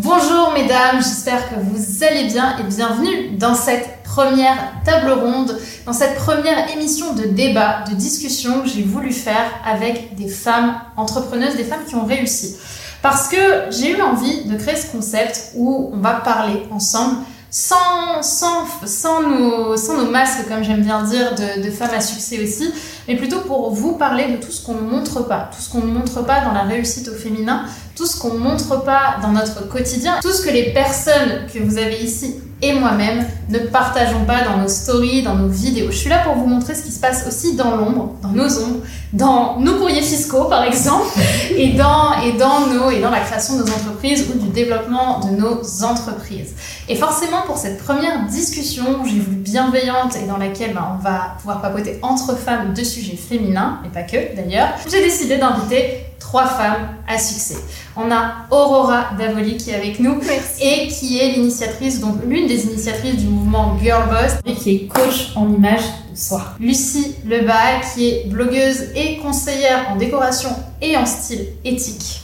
Bonjour mesdames, j'espère que vous allez bien et bienvenue dans cette première table ronde, dans cette première émission de débat, de discussion que j'ai voulu faire avec des femmes entrepreneuses, des femmes qui ont réussi. Parce que j'ai eu envie de créer ce concept où on va parler ensemble sans, sans, sans, nos, sans nos masques, comme j'aime bien dire, de, de, femmes à succès aussi, mais plutôt pour vous parler de tout ce qu'on ne montre pas, tout ce qu'on ne montre pas dans la réussite au féminin, tout ce qu'on ne montre pas dans notre quotidien, tout ce que les personnes que vous avez ici et moi-même ne partageons pas dans nos stories, dans nos vidéos. Je suis là pour vous montrer ce qui se passe aussi dans l'ombre, dans nos ombres, dans nos courriers fiscaux par exemple, et dans, et dans, et dans la création de nos entreprises ou du développement de nos entreprises. Et forcément pour cette première discussion, j'ai voulu bienveillante et dans laquelle ben, on va pouvoir papoter entre femmes de sujets féminins, et pas que d'ailleurs, j'ai décidé d'inviter trois femmes à succès. On a Aurora Davoli qui est avec nous et qui est l'initiatrice, donc l'une des initiatrices du mouvement Girl Boss et qui est coach en image de soi. Lucie Lebas qui est blogueuse et conseillère en décoration et en style éthique.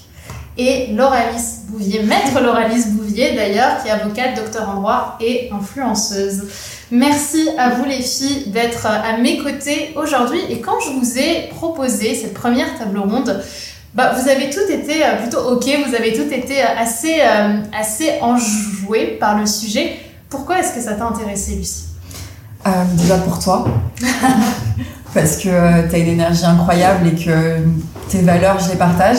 Et Lauralis Bouvier, maître Lauralis Bouvier d'ailleurs, qui est avocate, docteur en droit et influenceuse. Merci à vous les filles d'être à mes côtés aujourd'hui. Et quand je vous ai proposé cette première table ronde, bah, vous avez toutes été euh, plutôt ok, vous avez toutes été euh, assez, euh, assez enjouées par le sujet. Pourquoi est-ce que ça t'a intéressé, Lucie? Euh, Déjà pour toi. Parce que tu as une énergie incroyable et que tes valeurs, je les partage.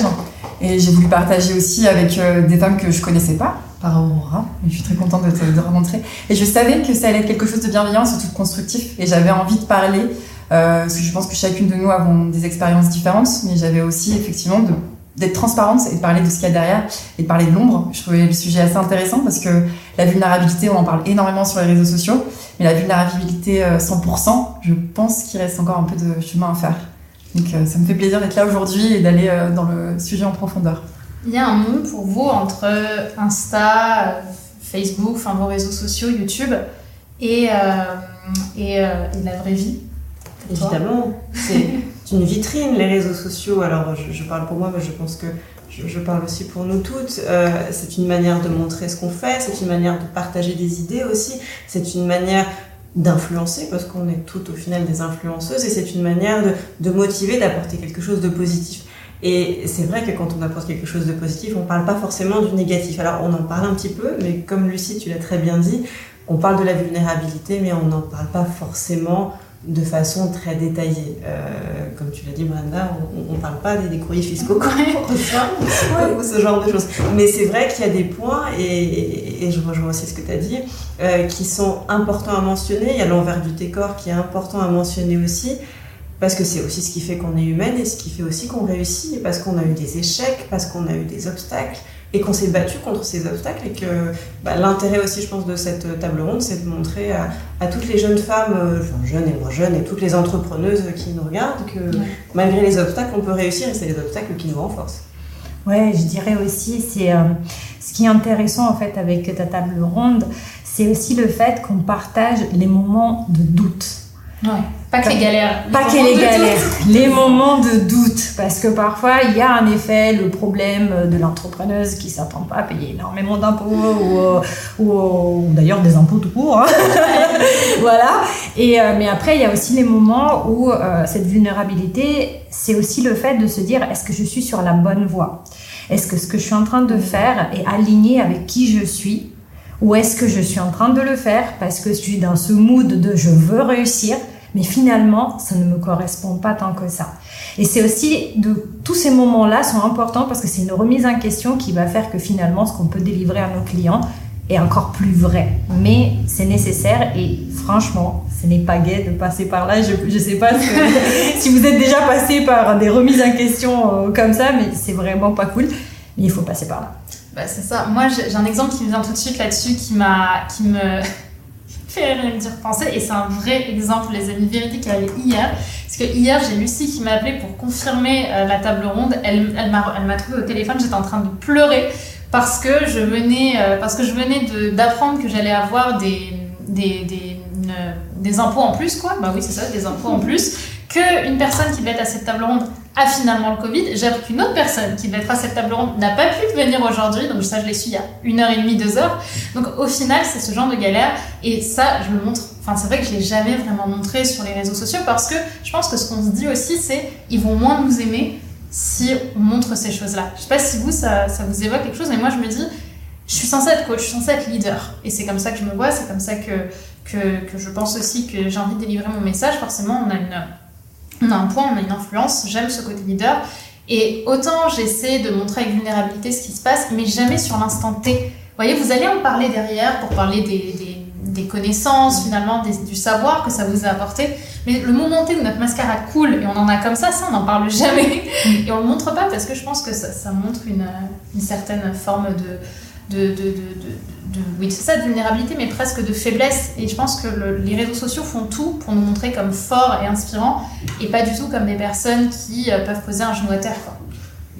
Et j'ai voulu partager aussi avec des femmes que je connaissais pas, par Aurora. Et je suis très contente de te rencontrer. Et je savais que ça allait être quelque chose de bienveillant, surtout de constructif. Et j'avais envie de parler euh, parce que je pense que chacune de nous avons des expériences différentes, mais j'avais aussi effectivement d'être transparente et de parler de ce qu'il y a derrière et de parler de l'ombre. Je trouvais le sujet assez intéressant parce que la vulnérabilité, on en parle énormément sur les réseaux sociaux, mais la vulnérabilité 100%, euh, je pense qu'il reste encore un peu de chemin à faire. Donc euh, ça me fait plaisir d'être là aujourd'hui et d'aller dans le sujet en profondeur. Il y a un monde pour vous entre Insta, Facebook, vos réseaux sociaux, YouTube et, et la vraie vie? Évidemment, c'est une vitrine, les réseaux sociaux. Alors, je, parle pour moi, mais je pense que je, parle aussi pour nous toutes. Euh, c'est une manière de montrer ce qu'on fait, c'est une manière de partager des idées aussi, c'est une manière d'influencer, parce qu'on est toutes au final des influenceuses, et c'est une manière de, de motiver, d'apporter quelque chose de positif. Et c'est vrai que quand on apporte quelque chose de positif, on ne parle pas forcément du négatif. Alors on en parle un petit peu, mais comme Lucie, tu l'as très bien dit, on parle de la vulnérabilité, mais on n'en parle pas forcément de façon très détaillée. Euh, comme tu l'as dit, Brenda, on ne parle pas des, courriers fiscaux quand ou ce genre de choses. Mais c'est vrai qu'il y a des points, et, je rejoins aussi ce que tu as dit, euh, qui sont importants à mentionner. Il y a l'envers du décor qui est important à mentionner aussi, parce que c'est aussi ce qui fait qu'on est humaine et ce qui fait aussi qu'on réussit, parce qu'on a eu des échecs, parce qu'on a eu des obstacles et qu'on s'est battu contre ces obstacles et que bah, l'intérêt aussi, je pense, de cette table ronde, c'est de montrer à, toutes les jeunes femmes, euh, jeunes et moins jeunes, et toutes les entrepreneuses qui nous regardent que malgré les obstacles, on peut réussir et c'est les obstacles qui nous renforcent. Ouais, je dirais aussi, c'est euh, ce qui est intéressant en fait avec ta table ronde, c'est aussi le fait qu'on partage les moments de doute. Ouais. Pas que les galères. pas que les galères, les moments de doute. Parce que parfois, il y a en effet le problème de l'entrepreneuse qui ne s'attend pas à payer énormément d'impôts ou, euh, ou, d'ailleurs des impôts tout court. Hein. voilà. Et, euh, mais après, il y a aussi les moments où euh, cette vulnérabilité, c'est aussi le fait de se dire est-ce que je suis sur la bonne voie? Est-ce que ce que je suis en train de faire est aligné avec qui je suis? Ou est-ce que je suis en train de le faire parce que je suis dans ce mood de je veux réussir mais finalement, ça ne me correspond pas tant que ça. Et c'est aussi de tous ces moments-là sont importants parce que c'est une remise en question qui va faire que finalement, ce qu'on peut délivrer à nos clients est encore plus vrai. Mais c'est nécessaire et franchement, ce n'est pas gai de passer par là. Je ne sais pas si vous êtes déjà passé par des remises en question euh, comme ça, mais c'est vraiment pas cool. Mais il faut passer par là. Bah, c'est ça. Moi, j'ai un exemple qui me vient tout de suite là-dessus qui, m'a, qui me fait rien me dire penser. Et c'est un vrai exemple, les amis, véridiques, elle est hier. Parce que hier, j'ai Lucie qui m'a appelé pour confirmer euh, la table ronde. Elle, elle m'a, trouvé au téléphone, j'étais en train de pleurer parce que je venais, euh, parce que je venais d'apprendre que j'allais avoir des, des, des, des, impôts en plus, quoi. Bah oui, c'est ça, des impôts en plus. Qu'une personne qui devait être à cette table ronde a finalement le Covid. J'ai qu'une autre personne qui devait être à cette table ronde n'a pas pu venir aujourd'hui, donc ça je l'ai su il y a une heure et demie, deux heures. Donc au final, c'est ce genre de galère et ça, je le montre. Enfin, c'est vrai que je l'ai jamais vraiment montré sur les réseaux sociaux parce que je pense que ce qu'on se dit aussi, c'est ils vont moins nous aimer si on montre ces choses-là. Je sais pas si vous, ça, ça vous évoque quelque chose, mais moi je me dis, je suis censée être coach, je suis censée être leader. Et c'est comme ça que je me vois, c'est comme ça que, que, que, je pense aussi que j'ai envie de délivrer mon message. Forcément, on a, une, on a un point, on a une influence, j'aime ce côté leader. Et autant j'essaie de montrer avec vulnérabilité ce qui se passe, mais jamais sur l'instant T. Vous voyez, vous allez en parler derrière pour parler des, des, des connaissances, finalement, des, du savoir que ça vous a apporté. Mais le moment T où notre mascara coule et on en a comme ça, ça, on n'en parle jamais. Et on le montre pas parce que je pense que ça, ça montre une, une certaine forme de de, oui, c'est ça, de vulnérabilité, mais presque de faiblesse. Et je pense que le, les réseaux sociaux font tout pour nous montrer comme forts et inspirants, et pas du tout comme des personnes qui euh, peuvent poser un genou à terre.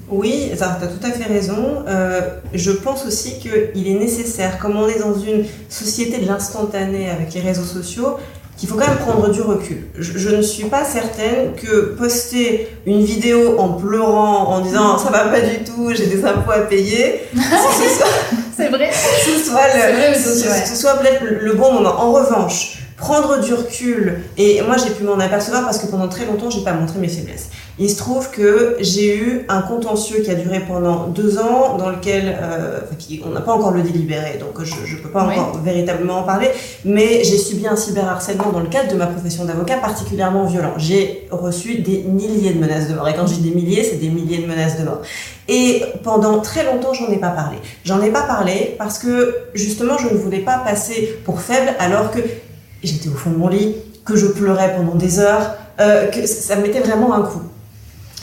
Oui, tu as tout à fait raison. Euh, je pense aussi qu'il est nécessaire, comme on est dans une société de l'instantané avec les réseaux sociaux, qu'il faut quand même prendre du recul. Je, je, ne suis pas certaine que poster une vidéo en pleurant, en disant ça va pas du tout, j'ai des impôts à payer, c'est vrai, ce soit, le, aussi, ce, ce soit peut-être le bon moment. En revanche, prendre du recul, et moi j'ai pu m'en apercevoir parce que pendant très longtemps j'ai pas montré mes faiblesses. Il se trouve que j'ai eu un contentieux qui a duré pendant deux ans, dans lequel euh, qui, on n'a pas encore le délibéré, donc je ne peux pas oui. encore véritablement en parler, mais j'ai subi un cyberharcèlement dans le cadre de ma profession d'avocat particulièrement violent. J'ai reçu des milliers de menaces de mort, et quand je dis des milliers, c'est des milliers de menaces de mort. Et pendant très longtemps, j'en ai pas parlé. J'en ai pas parlé parce que justement, je ne voulais pas passer pour faible alors que j'étais au fond de mon lit, que je pleurais pendant des heures, euh, que ça me mettait vraiment un coup.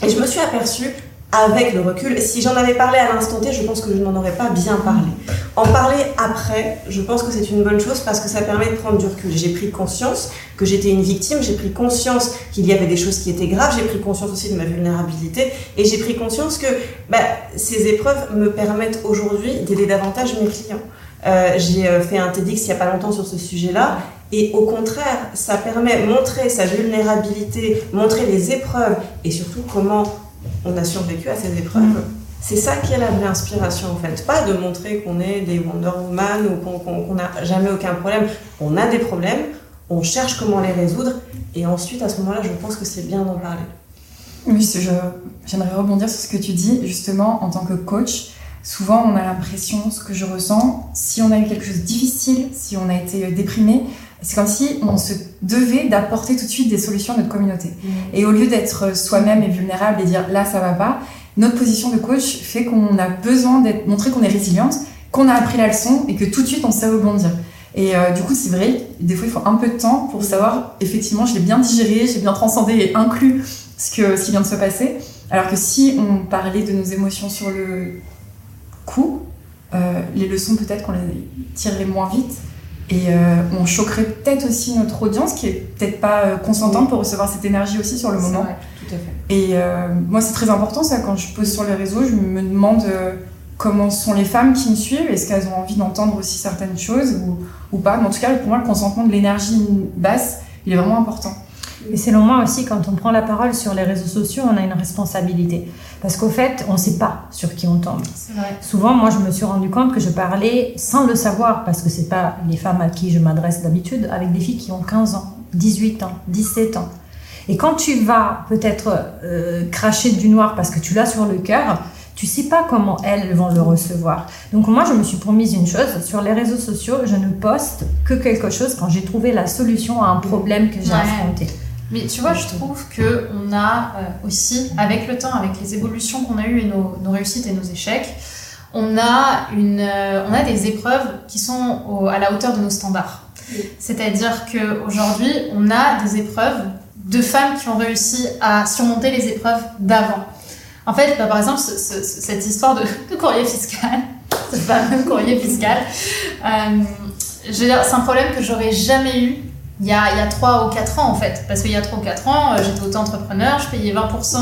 Et je me suis aperçue, avec le recul, si j'en avais parlé à l'instant T, je pense que je n'en aurais pas bien parlé. En parler après, je pense que c'est une bonne chose parce que ça permet de prendre du recul. J'ai pris conscience que j'étais une victime, j'ai pris conscience qu'il y avait des choses qui étaient graves, j'ai pris conscience aussi de ma vulnérabilité et j'ai pris conscience que bah, ces épreuves me permettent aujourd'hui d'aider davantage mes clients. Euh, j'ai fait un TEDx il n'y a pas longtemps sur ce sujet-là et au contraire, ça permet de montrer sa vulnérabilité, montrer les épreuves et surtout comment on a survécu à ces épreuves. Mmh. C'est ça qui est la vraie inspiration en fait. Pas de montrer qu'on est des Wonder Woman ou qu'on n'a qu jamais aucun problème. On a des problèmes, on cherche comment les résoudre et ensuite à ce moment-là, je pense que c'est bien d'en parler. Oui, j'aimerais rebondir sur ce que tu dis justement en tant que coach. Souvent, on a l'impression, ce que je ressens, si on a eu quelque chose de difficile, si on a été déprimé, c'est comme si on se devait d'apporter tout de suite des solutions à notre communauté. Mmh. Et au lieu d'être soi-même et vulnérable et dire là ça va pas, notre position de coach fait qu'on a besoin d'être montrer qu'on est résiliente, qu'on a appris la leçon et que tout de suite on sait rebondir. Et euh, du coup, c'est vrai, des fois il faut un peu de temps pour savoir effectivement je l'ai bien digéré, j'ai bien transcendé et inclus ce, que, ce qui vient de se passer. Alors que si on parlait de nos émotions sur le coup, euh, les leçons peut-être qu'on les tirerait moins vite et euh, on choquerait peut-être aussi notre audience qui est peut-être pas euh, consentante pour recevoir cette énergie aussi sur le moment. Vrai, tout à fait. Et euh, moi, c'est très important ça. Quand je pose sur les réseaux, je me demande euh, comment sont les femmes qui me suivent. Est-ce qu'elles ont envie d'entendre aussi certaines choses ou, ou pas? Mais en tout cas, pour moi, le consentement de l'énergie basse, il est vraiment important. Et selon moi aussi, quand on prend la parole sur les réseaux sociaux, on a une responsabilité. Parce qu'au fait, on ne sait pas sur qui on tombe. Souvent, moi, je me suis rendu compte que je parlais sans le savoir, parce que ce pas les femmes à qui je m'adresse d'habitude, avec des filles qui ont 15 ans, 18 ans, 17 ans. Et quand tu vas peut-être euh, cracher du noir parce que tu l'as sur le cœur, tu sais pas comment elles vont le recevoir. Donc moi, je me suis promise une chose, sur les réseaux sociaux, je ne poste que quelque chose quand j'ai trouvé la solution à un problème que j'ai ouais. affronté. Mais tu vois, je trouve que on a euh, aussi, avec le temps, avec les évolutions qu'on a eues et nos, nos, réussites et nos échecs, on a, une, euh, on a des épreuves qui sont au, à la hauteur de nos standards. C'est-à-dire qu'aujourd'hui, on a des épreuves de femmes qui ont réussi à surmonter les épreuves d'avant. En fait, bah, par exemple, ce, ce, cette histoire de, de, courrier fiscal, ce fameux courrier fiscal, euh, c'est un problème que j'aurais jamais eu il y, a, il y a 3 ou 4 ans en fait. Parce qu'il y a 3 ou 4 ans, euh, j'étais auto-entrepreneur, je payais 20%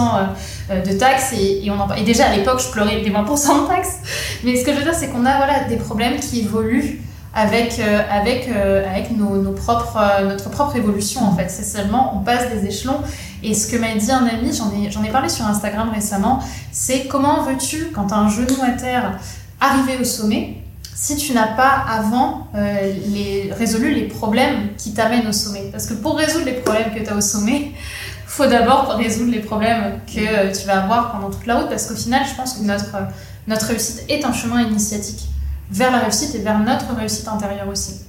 euh, de taxes et, on en, déjà à l'époque je pleurais des 20% de taxes. Mais ce que je veux dire, c'est qu'on a voilà, des problèmes qui évoluent avec, euh, avec, euh, avec nos, propres, euh, notre propre évolution en fait. C'est seulement, on passe des échelons. Et ce que m'a dit un ami, j'en ai, j'en ai parlé sur Instagram récemment, c'est comment veux-tu, quand un genou à terre, arriver au sommet si tu n'as pas avant euh, résolu les problèmes qui t'amènent au sommet. Parce que pour résoudre les problèmes que tu as au sommet, faut d'abord résoudre les problèmes que tu vas avoir pendant toute la route. Parce qu'au final, je pense que notre, notre réussite est un chemin initiatique vers la réussite et vers notre réussite intérieure aussi.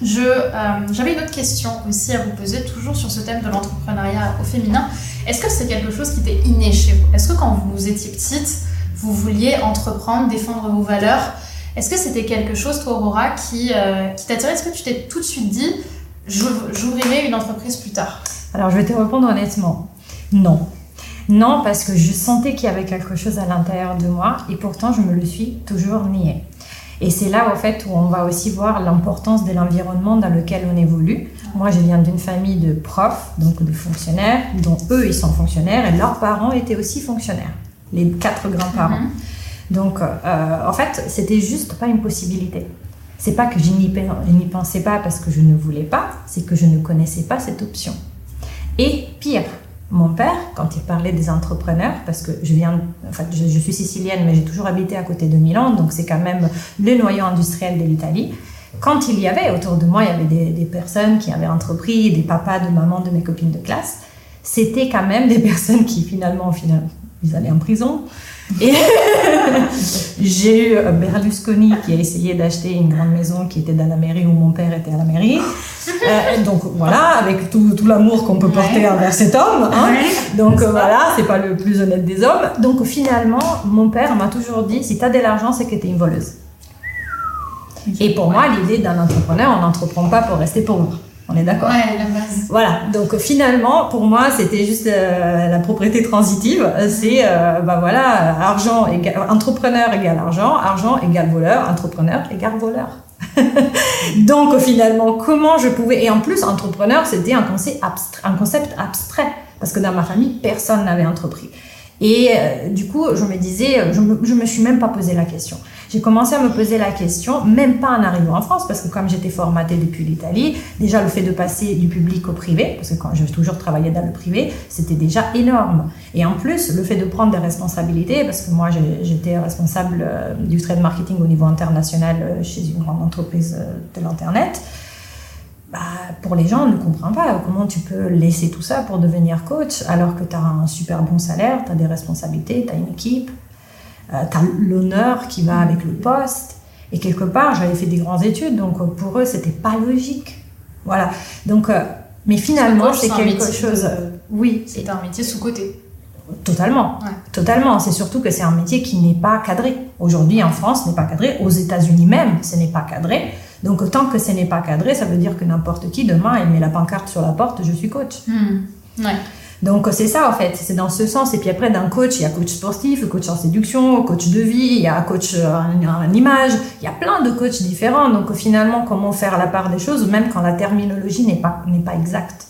Euh, j'avais une autre question aussi à vous poser, toujours sur ce thème de l'entrepreneuriat au féminin. Est-ce que c'est quelque chose qui était inné chez vous? Est-ce que quand vous étiez petite, vous vouliez entreprendre, défendre vos valeurs Est-ce que c'était quelque chose, toi Aurora, qui, euh, qui t'attirait Est-ce que tu t'es tout de suite dit, j'ouvr- j'ouvrirai une entreprise plus tard? Alors, je vais te répondre honnêtement. Non. Non, parce que je sentais qu'il y avait quelque chose à l'intérieur de moi et pourtant, je me le suis toujours nié. Et c'est là, au fait, où on va aussi voir l'importance de l'environnement dans lequel on évolue. Moi, je viens d'une famille de profs, donc de fonctionnaires, dont eux, ils sont fonctionnaires et leurs parents étaient aussi fonctionnaires. Les quatre grands-parents. Mhm. Donc, euh, en fait, c'était juste pas une possibilité. C'est pas que je n'y pensais pas parce que je ne voulais pas, c'est que je ne connaissais pas cette option. Et pire, mon père, quand il parlait des entrepreneurs, parce que je viens, enfin, je, suis sicilienne, mais j'ai toujours habité à côté de Milan, donc c'est quand même le noyau industriel de l'Italie. Quand il y avait autour de moi, il y avait des, des personnes qui avaient entrepris, des papas, de mamans de mes copines de classe. C'était quand même des personnes qui finalement, finalement, ils allaient en prison. Et j'ai eu Berlusconi qui a essayé d'acheter une grande maison qui était dans la mairie où mon père était à la mairie. Euh, donc voilà, avec tout, tout l'amour qu'on peut porter Ouais. envers cet homme. hein. Donc euh, voilà, c'est pas le plus honnête des hommes. Donc finalement, mon père m'a toujours dit si tu as de l'argent, c'est que tu es une voleuse. Et pour moi, l'idée d'un entrepreneur, on n'entreprend pas pour rester pauvre. On est d'accord Ouais, la base. voilà, donc finalement, pour moi, c'était juste euh, la propriété transitive. C'est, euh, bah voilà, argent égale, entrepreneur égale argent, argent égale voleur, entrepreneur égale voleur. donc finalement, comment je pouvais... Et en plus, entrepreneur, c'était un concept, abstrait, un concept abstrait, parce que dans ma famille, personne n'avait entrepris. Et euh, du coup, je me disais, je me, je me suis même pas posé la question. J'ai commencé à me poser la question, même pas en arrivant en France, parce que comme j'étais formatée depuis l'Italie, déjà le fait de passer du public au privé, parce que quand j'ai toujours travaillé dans le privé, c'était déjà énorme. Et en plus, le fait de prendre des responsabilités, parce que moi j'étais responsable euh, du trade marketing au niveau international euh, chez une grande entreprise euh, de l'Internet, bah, pour les gens, on ne comprend pas comment tu peux laisser tout ça pour devenir coach alors que tu as un super bon salaire, tu as des responsabilités, tu as une équipe, tu as l'honneur qui va avec le poste. Et quelque part, j'avais fait des grandes études, donc euh, pour eux, c'était pas logique. Voilà. Donc, euh, mais finalement, c'est c'est quelque chose. de- euh, Oui, C'était un métier sous-côté. Totalement, Ouais. totalement. C'est surtout que c'est un métier qui n'est pas cadré. Aujourd'hui, en France, ce n'est pas cadré. Aux États-Unis même, ce n'est pas cadré. Donc, tant que ce n'est pas cadré, ça veut dire que n'importe qui demain, il met la pancarte sur la porte, je suis coach. Hmm. Ouais. Donc, c'est ça, en fait. C'est dans ce sens. Et puis après, d'un coach, il y a coach sportif, coach en séduction, coach de vie, il y a coach euh, en, image. Il y a plein de coachs différents. Donc, finalement, comment faire la part des choses, même quand la terminologie n'est pas, n'est pas exacte.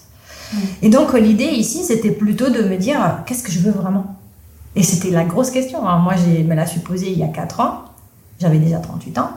Mm. Et donc, l'idée ici, c'était plutôt de me dire, qu'est-ce que je veux vraiment? Et c'était la grosse question. hein. Moi, je me la suis posée il y a 4 ans. J'avais déjà 38 ans.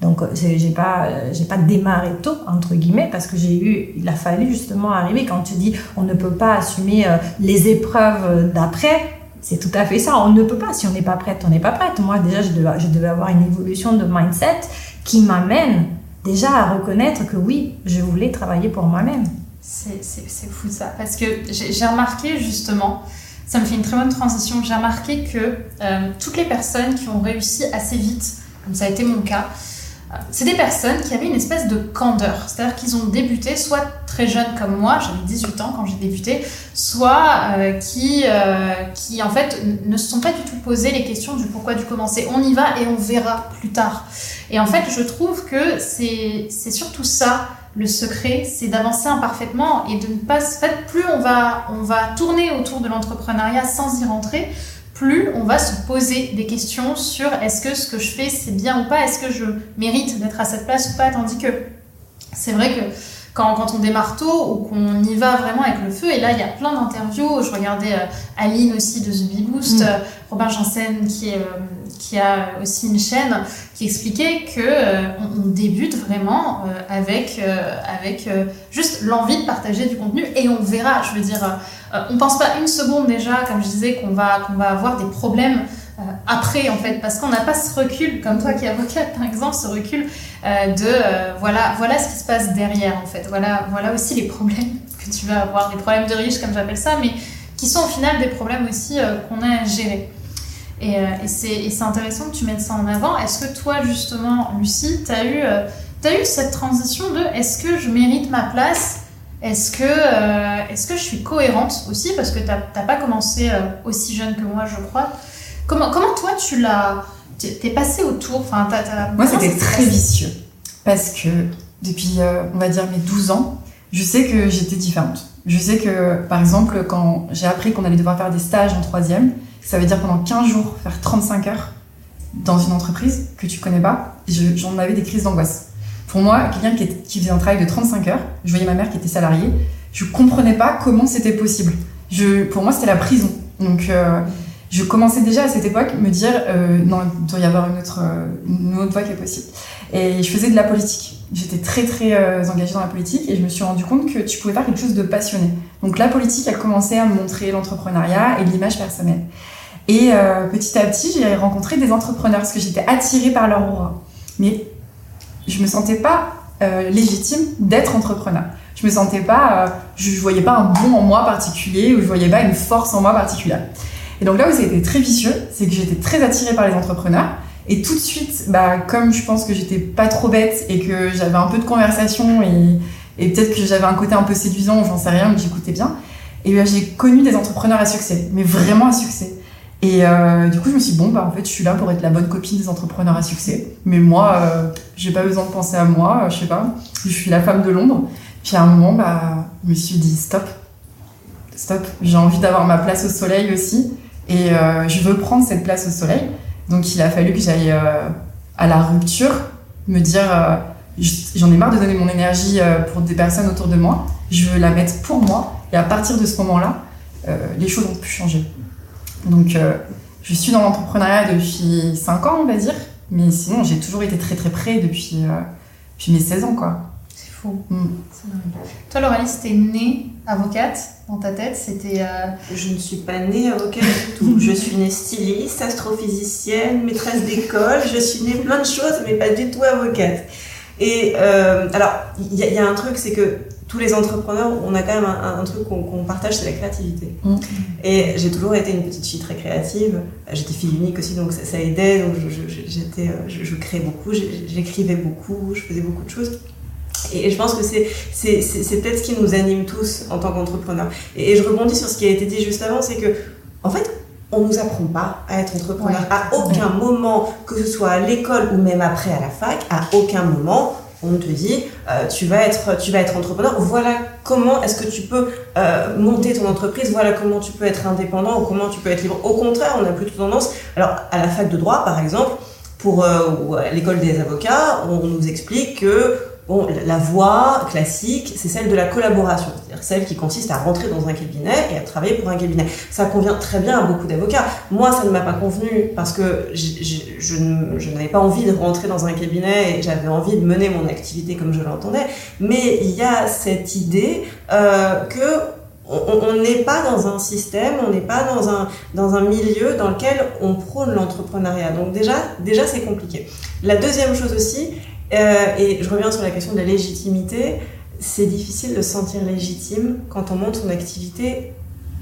Donc, euh, j'ai pas, euh, j'ai pas démarré tôt, entre guillemets, parce que j'ai eu, il a fallu justement arriver quand tu dis, on ne peut pas assumer euh, les épreuves d'après. C'est tout à fait ça. On ne peut pas. Si on n'est pas prête, on n'est pas prête. Moi, déjà, je devais, je devais avoir une évolution de mindset qui m'amène déjà à reconnaître que oui, je voulais travailler pour moi-même. C'est fou ça. Parce que j'ai remarqué justement, ça me fait une très bonne transition, j'ai remarqué que toutes les personnes qui ont réussi assez vite, comme ça a été mon cas, c'est des personnes qui avaient une espèce de candeur. C'est-à-dire qu'ils ont débuté soit très jeunes comme moi, j'avais 18 ans quand j'ai débuté, soit euh, qui, euh, qui en fait ne se sont pas du tout posé les questions du pourquoi, du comment. C'est on y va et on verra plus tard. Et en fait, je trouve que c'est surtout ça le secret, c'est d'avancer imparfaitement et de ne pas. En fait, plus on va, on va tourner autour de l'entrepreneuriat sans y rentrer, plus on va se poser des questions sur est-ce que ce que je fais c'est bien ou pas, est-ce que je mérite d'être à cette place ou pas. Tandis que c'est vrai que quand, quand on démarre tôt ou qu'on y va vraiment avec le feu, et là il y a plein d'interviews, je regardais euh, Aline aussi de The Bee Boost, Mm. euh, Robin Janssen qui euh, qui a aussi une chaîne, qui expliquait que euh, on, débute vraiment avec, avec juste l'envie de partager du contenu et on verra. Je veux dire, on pense pas une seconde déjà, comme je disais, qu'on va, qu'on va avoir des problèmes après en fait parce qu'on n'a pas ce recul comme toi qui es avocate par exemple ce recul de voilà voilà ce qui se passe derrière en fait voilà voilà aussi les problèmes que tu vas avoir des problèmes de riches comme j'appelle ça mais qui sont au final des problèmes aussi euh, qu'on a à gérer. Et, euh, c'est intéressant que tu mettes ça en avant. Est-ce que toi, justement, Lucie, tu as, eu, euh, as eu cette transition de est-ce que je mérite ma place? Est-ce que, est-ce que je suis cohérente aussi? Parce que tu n'as pas commencé aussi jeune que moi, je crois. Comment, comment toi, tu l'as. T'es passé autour enfin, Moi, c'était très vicieux. Parce que depuis, on va dire, mes 12 ans, je sais que j'étais différente. Je sais que, par exemple, quand j'ai appris qu'on allait devoir faire des stages en troisième, ça veut dire pendant 15 jours faire 35 heures dans une entreprise que tu connais pas, j'en avais des crises d'angoisse. Pour moi, quelqu'un qui, qui, faisait un travail de 35 heures, je voyais ma mère qui était salariée, je comprenais pas comment c'était possible. Je, pour moi, c'était la prison. Donc, euh, je commençais déjà à cette époque me dire, euh, non, il doit y avoir une autre, une autre voie qui est possible. Et je faisais de la politique j'étais très très euh, engagée dans la politique et je me suis rendu compte que tu pouvais faire quelque chose de passionné. Donc la politique a commencé à me montrer l'entrepreneuriat et l'image personnelle. Et euh, petit à petit, j'ai rencontré des entrepreneurs parce que j'étais attirée par leur aura. Mais je me sentais pas euh, légitime d'être entrepreneur. Je me sentais pas, je voyais pas un bon en moi particulier ou je voyais pas une force en moi particulière. Et donc là où c'était très vicieux, c'est que j'étais très attirée par les entrepreneurs et tout de suite, bah, comme je pense que j'étais pas trop bête et que j'avais un peu de conversation et, peut-être que j'avais un côté un peu séduisant, j'en sais rien, mais j'écoutais bien, et ben, j'ai connu des entrepreneurs à succès, mais vraiment à succès. Et euh, du coup, je me suis dit, bon, bah, en fait, je suis là pour être la bonne copine des entrepreneurs à succès. Mais moi, euh, j'ai pas besoin de penser à moi, euh, je sais pas. Je suis la femme de l'ombre. Puis à un moment, bah, je me suis dit, stop. Stop. J'ai envie d'avoir ma place au soleil aussi. Et je veux prendre cette place au soleil. Donc il a fallu que j'aille euh, à la rupture, me dire euh, j'en ai marre de donner mon énergie euh, pour des personnes autour de moi, je veux la mettre pour moi. Et à partir de ce moment-là, les choses ont pu changer. Donc je suis dans l'entrepreneuriat depuis 5 ans, on va dire, mais sinon j'ai toujours été très très près depuis, depuis mes 16 ans. quoi. C'est fou. Mm. Toi, Laurelie, c'était née avocate dans ta tête C'était. Euh, je ne suis pas née avocate du tout. je suis née styliste, astrophysicienne, maîtresse d'école. Je suis née plein de choses, mais pas du tout avocate. Et euh, alors, il y, a un truc, c'est que tous les entrepreneurs, on a quand même un, truc qu'on partage, c'est la créativité. Mm. Et j'ai toujours été une petite fille très créative. J'étais fille unique aussi, donc ça, aidait. Donc j'étais, je, je, créais beaucoup, j'écrivais beaucoup, je faisais beaucoup de choses. Et je pense que c'est, peut-être ce qui nous anime tous en tant qu'entrepreneurs. Et, je rebondis sur ce qui a été dit juste avant, c'est que, en fait, on nous apprend pas à être entrepreneur. À aucun moment, que ce soit à l'école ou même après à la fac, à aucun moment, on te dit, euh, tu, vas être, tu vas être entrepreneur. Voilà comment est-ce que tu peux euh, monter ton entreprise. Voilà comment tu peux être indépendant ou comment tu peux être libre. Au contraire, on a plutôt tendance. Alors, à la fac de droit, par exemple, pour euh, l'école des avocats, on nous explique que Bon, la voie classique, c'est celle de la collaboration, c'est-à-dire celle qui consiste à rentrer dans un cabinet et à travailler pour un cabinet. Ça convient très bien à beaucoup d'avocats. Moi, ça ne m'a pas convenu parce que je, n'avais pas envie de rentrer dans un cabinet et j'avais envie de mener mon activité comme je l'entendais. Mais il y a cette idée euh, que on n'est pas dans un système, on n'est pas dans un, dans un milieu dans lequel on prône l'entrepreneuriat. Donc déjà, déjà c'est compliqué. La deuxième chose aussi, euh, et je reviens sur la question de la légitimité. C'est difficile de se sentir légitime quand on monte son activité,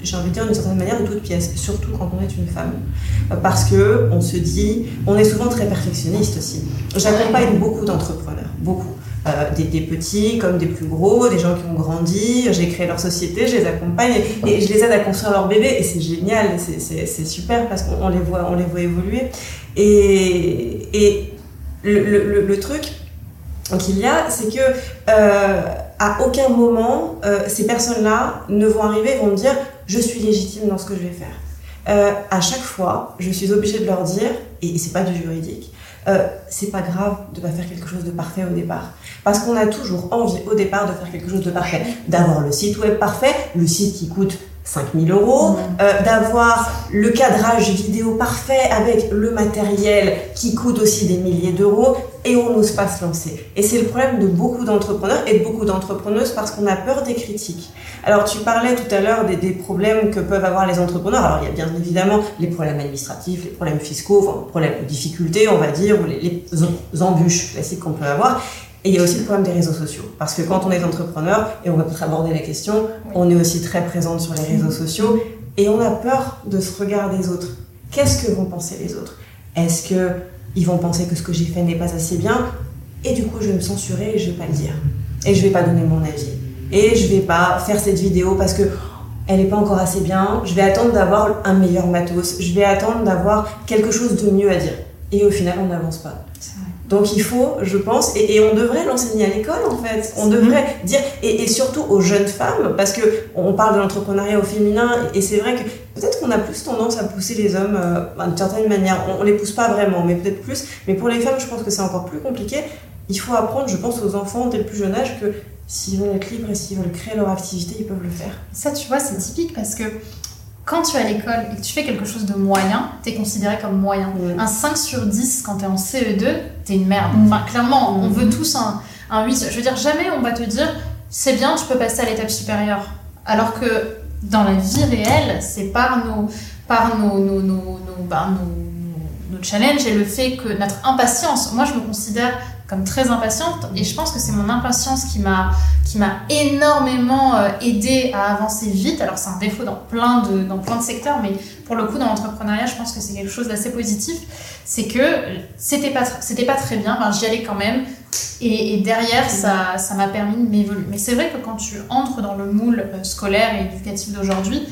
j'ai envie de dire d'une certaine manière, de toute pièce, surtout quand on est une femme. Parce que on se dit, on est souvent très perfectionniste aussi. J'accompagne beaucoup d'entrepreneurs, beaucoup. Euh, des, des, petits comme des plus gros, des gens qui ont grandi, j'ai créé leur société, je les accompagne et, je les aide à construire leur bébé et c'est génial, c'est super parce qu'on les voit, on les voit évoluer. Et, et le, truc qu'il y a, c'est que euh, à aucun moment euh, ces personnes-là ne vont arriver et vont me dire je suis légitime dans ce que je vais faire. Euh, à chaque fois, je suis obligée de leur dire, et c'est pas du juridique, c'est pas grave de pas faire quelque chose de parfait au départ. Parce qu'on a toujours envie au départ de faire quelque chose de parfait, d'avoir le site web parfait, le site qui coûte 5000 euros, Mhm. euh, d'avoir le cadrage vidéo parfait avec le matériel qui coûte aussi des milliers d'euros et on n'ose pas se lancer. Et c'est le problème de beaucoup d'entrepreneurs et de beaucoup d'entrepreneuses parce qu'on a peur des critiques. Alors tu parlais tout à l'heure des, des problèmes que peuvent avoir les entrepreneurs. Alors il y a bien évidemment les problèmes administratifs, les problèmes fiscaux, enfin, les problèmes de difficultés, on va dire, ou les, les em- embûches classiques qu'on peut avoir. Et il y a aussi le problème des réseaux sociaux. Parce que quand on est entrepreneur, et on va peut-être aborder la question, on est aussi très présente sur les réseaux sociaux et on a peur de ce regard des autres. Qu'est-ce que vont penser les autres? Est-ce que ils vont penser que ce que j'ai fait n'est pas assez bien? Et du coup, je vais me censurer et je vais pas le dire. Et je vais pas donner mon avis. Et je vais pas faire cette vidéo parce que elle n'est pas encore assez bien. Je vais attendre d'avoir un meilleur matos. Je vais attendre d'avoir quelque chose de mieux à dire. Et au final, on n'avance pas. Donc il faut, je pense, et, et on devrait l'enseigner à l'école en fait. On devrait dire, et, et surtout aux jeunes femmes, parce que on parle de l'entrepreneuriat au féminin, et, et c'est vrai que peut-être qu'on a plus tendance à pousser les hommes euh, d'une certaine manière. On, on les pousse pas vraiment, mais peut-être plus. Mais pour les femmes, je pense que c'est encore plus compliqué. Il faut apprendre, je pense, aux enfants dès le plus jeune âge que s'ils veulent être libres et s'ils veulent créer leur activité, ils peuvent le faire. Ça, tu vois, c'est typique parce que quand tu es à l'école et que tu fais quelque chose de moyen, tu es considéré comme moyen. Un 5 sur 10 quand tu es en CE2, tu es une merde. Mm. Enfin, clairement, on Mm. veut tous un, un 8. Je veux dire, jamais on va te dire c'est bien, tu peux passer à l'étape supérieure. Alors que dans la vie réelle, c'est par nos, par nos, nos, nos, nos, bah, nos- nos challenges et le fait que notre impatience, moi je me considère comme très impatiente et je pense que c'est mon impatience qui m'a qui m'a énormément euh, aidé à avancer vite. Alors c'est un défaut dans plein de dans plein de secteurs, mais pour le coup dans l'entrepreneuriat, je pense que c'est quelque chose d'assez positif. C'est que c'était pas c'était pas très bien, enfin, j'y allais quand même. Et, et derrière, ça ça m'a permis de m'évoluer. Mais c'est vrai que quand tu entres dans le moule euh, scolaire et éducatif d'aujourd'hui,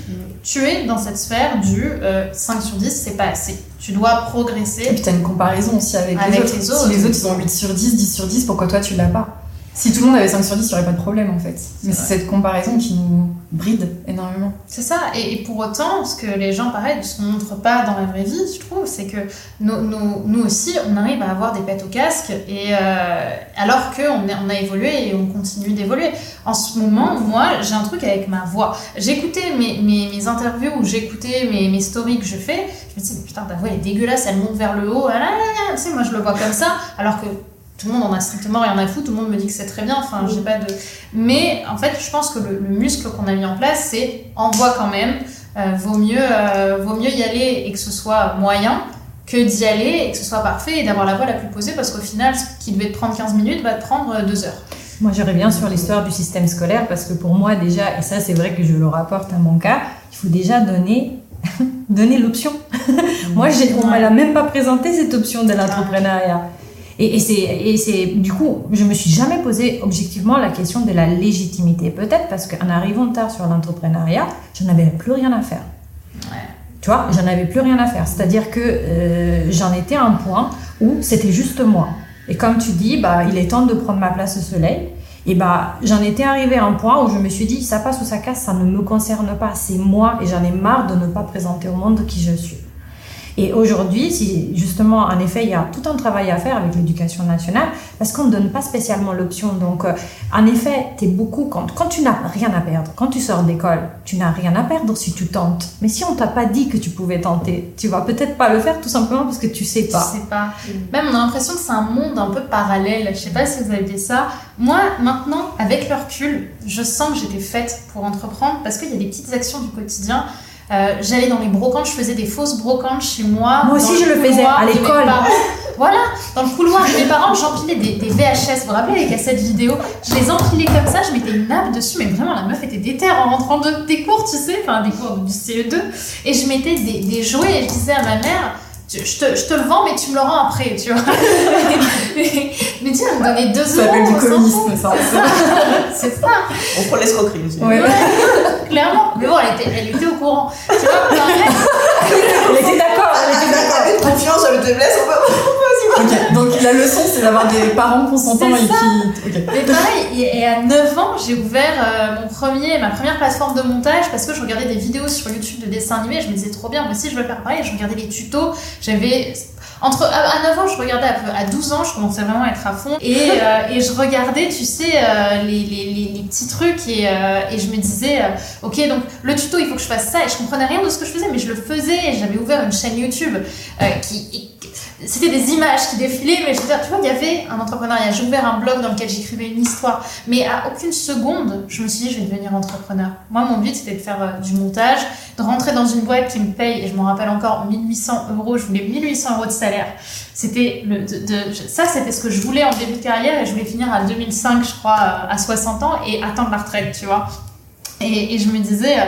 tu es dans cette sphère du euh, 5 sur 10, c'est pas assez. Tu dois Et progresser. puis t'as une comparaison aussi avec, Avec les, autres. les autres. Si les autres ils ont 8 sur 10, 10 sur 10, pourquoi toi tu l'as pas? Si tout le monde avait 5 sur 10, il n'y aurait pas de problème en fait. Mais c'est cette comparaison qui nous bride énormément. C'est ça, et, et pour autant, ce que les gens, pareil, ne se montrent pas dans la vraie vie, je trouve, c'est que nous, aussi, on arrive à avoir des pètes au casque, et euh, alors qu'on on a évolué et on continue d'évoluer. En ce moment, moi, j'ai un truc avec ma voix. J'écoutais mes, mes, mes interviews ou j'écoutais mes, mes stories que je fais, je me disais, putain, ta voix elle est dégueulasse, elle monte vers le haut, ah là là là, tu sais, moi je le vois comme ça, alors que tout le monde en a strictement rien à foutre, tout le monde me dit que c'est très bien, enfin, j'ai pas de. Mais en fait, je pense que le, le muscle qu'on a mis en place, c'est envoie quand même. Euh, vaut, mieux, euh, vaut mieux y aller et que ce soit moyen que d'y aller et que ce soit parfait et d'avoir la voix la plus posée parce qu'au final, ce qui devait te prendre 15 minutes va te prendre 2 heures. Moi, je reviens sur l'histoire du système scolaire parce que pour moi, déjà, et ça, c'est vrai que je le rapporte à mon cas, il faut déjà donner, donner l'option. moi, on ne me l'a même pas présenté cette option de l'entrepreneuriat. Et, et c'est, du coup, je me suis jamais posé objectivement la question de la légitimité. Peut-être parce qu'en arrivant tard sur l'entrepreneuriat, je n'avais plus rien à faire. Tu vois, j'en avais plus rien à faire. C'est-à-dire que euh, j'en étais à un point où c'était juste moi. Et comme tu dis, bah, il est temps de prendre ma place au soleil. Et bah, j'en étais arrivée à un point où je me suis dit, ça passe ou ça casse, ça ne me concerne pas, c'est moi et j'en ai marre de ne pas présenter au monde qui je suis. Et aujourd'hui, justement, en effet, il y a tout un travail à faire avec l'éducation nationale, parce qu'on ne donne pas spécialement l'option. Donc, euh, en effet, es beaucoup quand, tu n'as rien à perdre, quand tu sors d'école, tu n'as rien à perdre si tu tentes. Mais si on t'a pas dit que tu pouvais tenter, tu vas peut-être pas le faire tout simplement parce que tu sais pas. Je sais pas. Même on a l'impression que c'est un monde un peu parallèle. Je sais pas si vous dit ça. Moi, maintenant, avec le recul, je sens que j'étais faite pour entreprendre parce qu'il y a des petites actions du quotidien. Euh, J'allais dans les brocantes, je faisais des fausses brocantes chez moi. Moi aussi, je le faisais, couloir à l'école. parents. Voilà, dans le couloir de mes parents, j'empilais des, des VHS. Vous vous rappelez les cassettes vidéo? Je les empilais comme ça, je mettais une nappe dessus, mais vraiment la meuf était déterre en rentrant de, des cours, tu sais, enfin des cours du CE2. Et je mettais des, des jouets et je disais à ma mère, je te, je te le vends, mais tu me le rends après, tu vois. mais, tu elle me donnait 2 Ça euros. s'appelle du communisme, ça. C'est ça, On prend l'escroquerie aussi. Ouais. Clairement. Mais bon, elle était, elle était au courant. Tu vois. Elle était d'accord, elle était d'accord. Avec confiance, je te laisse, on peut. Ok, donc la leçon c'est d'avoir des parents consentants et ça. qui. Ok. Mais pareil, et et à 9 ans, j'ai ouvert euh, mon premier, ma première plateforme de montage parce que je regardais des vidéos sur YouTube de dessins animés. Je me disais trop bien, moi aussi je veux faire pareil. Je regardais les tutos. J'avais entre à, 9 ans, je regardais à, peu, à 12 ans, je commençais vraiment à être à fond. Et, euh, et je regardais, tu sais, euh, les, les, les, petits trucs et, euh, et je me disais, ok, donc le tuto, il faut que je fasse ça. Et je comprenais rien de ce que je faisais, mais je le faisais. J'avais ouvert une chaîne YouTube qui c'était des images qui défilaient, mais je veux dire, tu vois, il y avait un entrepreneuriat. J'ai ouvert un blog dans lequel j'écrivais une histoire, mais à aucune seconde, je me suis dit, je vais devenir entrepreneur. Moi, mon but, c'était de faire euh, du montage, de rentrer dans une boîte qui me paye, et je m'en rappelle encore, 1800 euros. Je voulais 1800 euros de salaire. C'était le, ça, c'était ce que je voulais en début de carrière, et je voulais finir à 2005, je crois, euh, à 60 ans, et attendre la retraite, tu vois. Et, et je me disais, euh,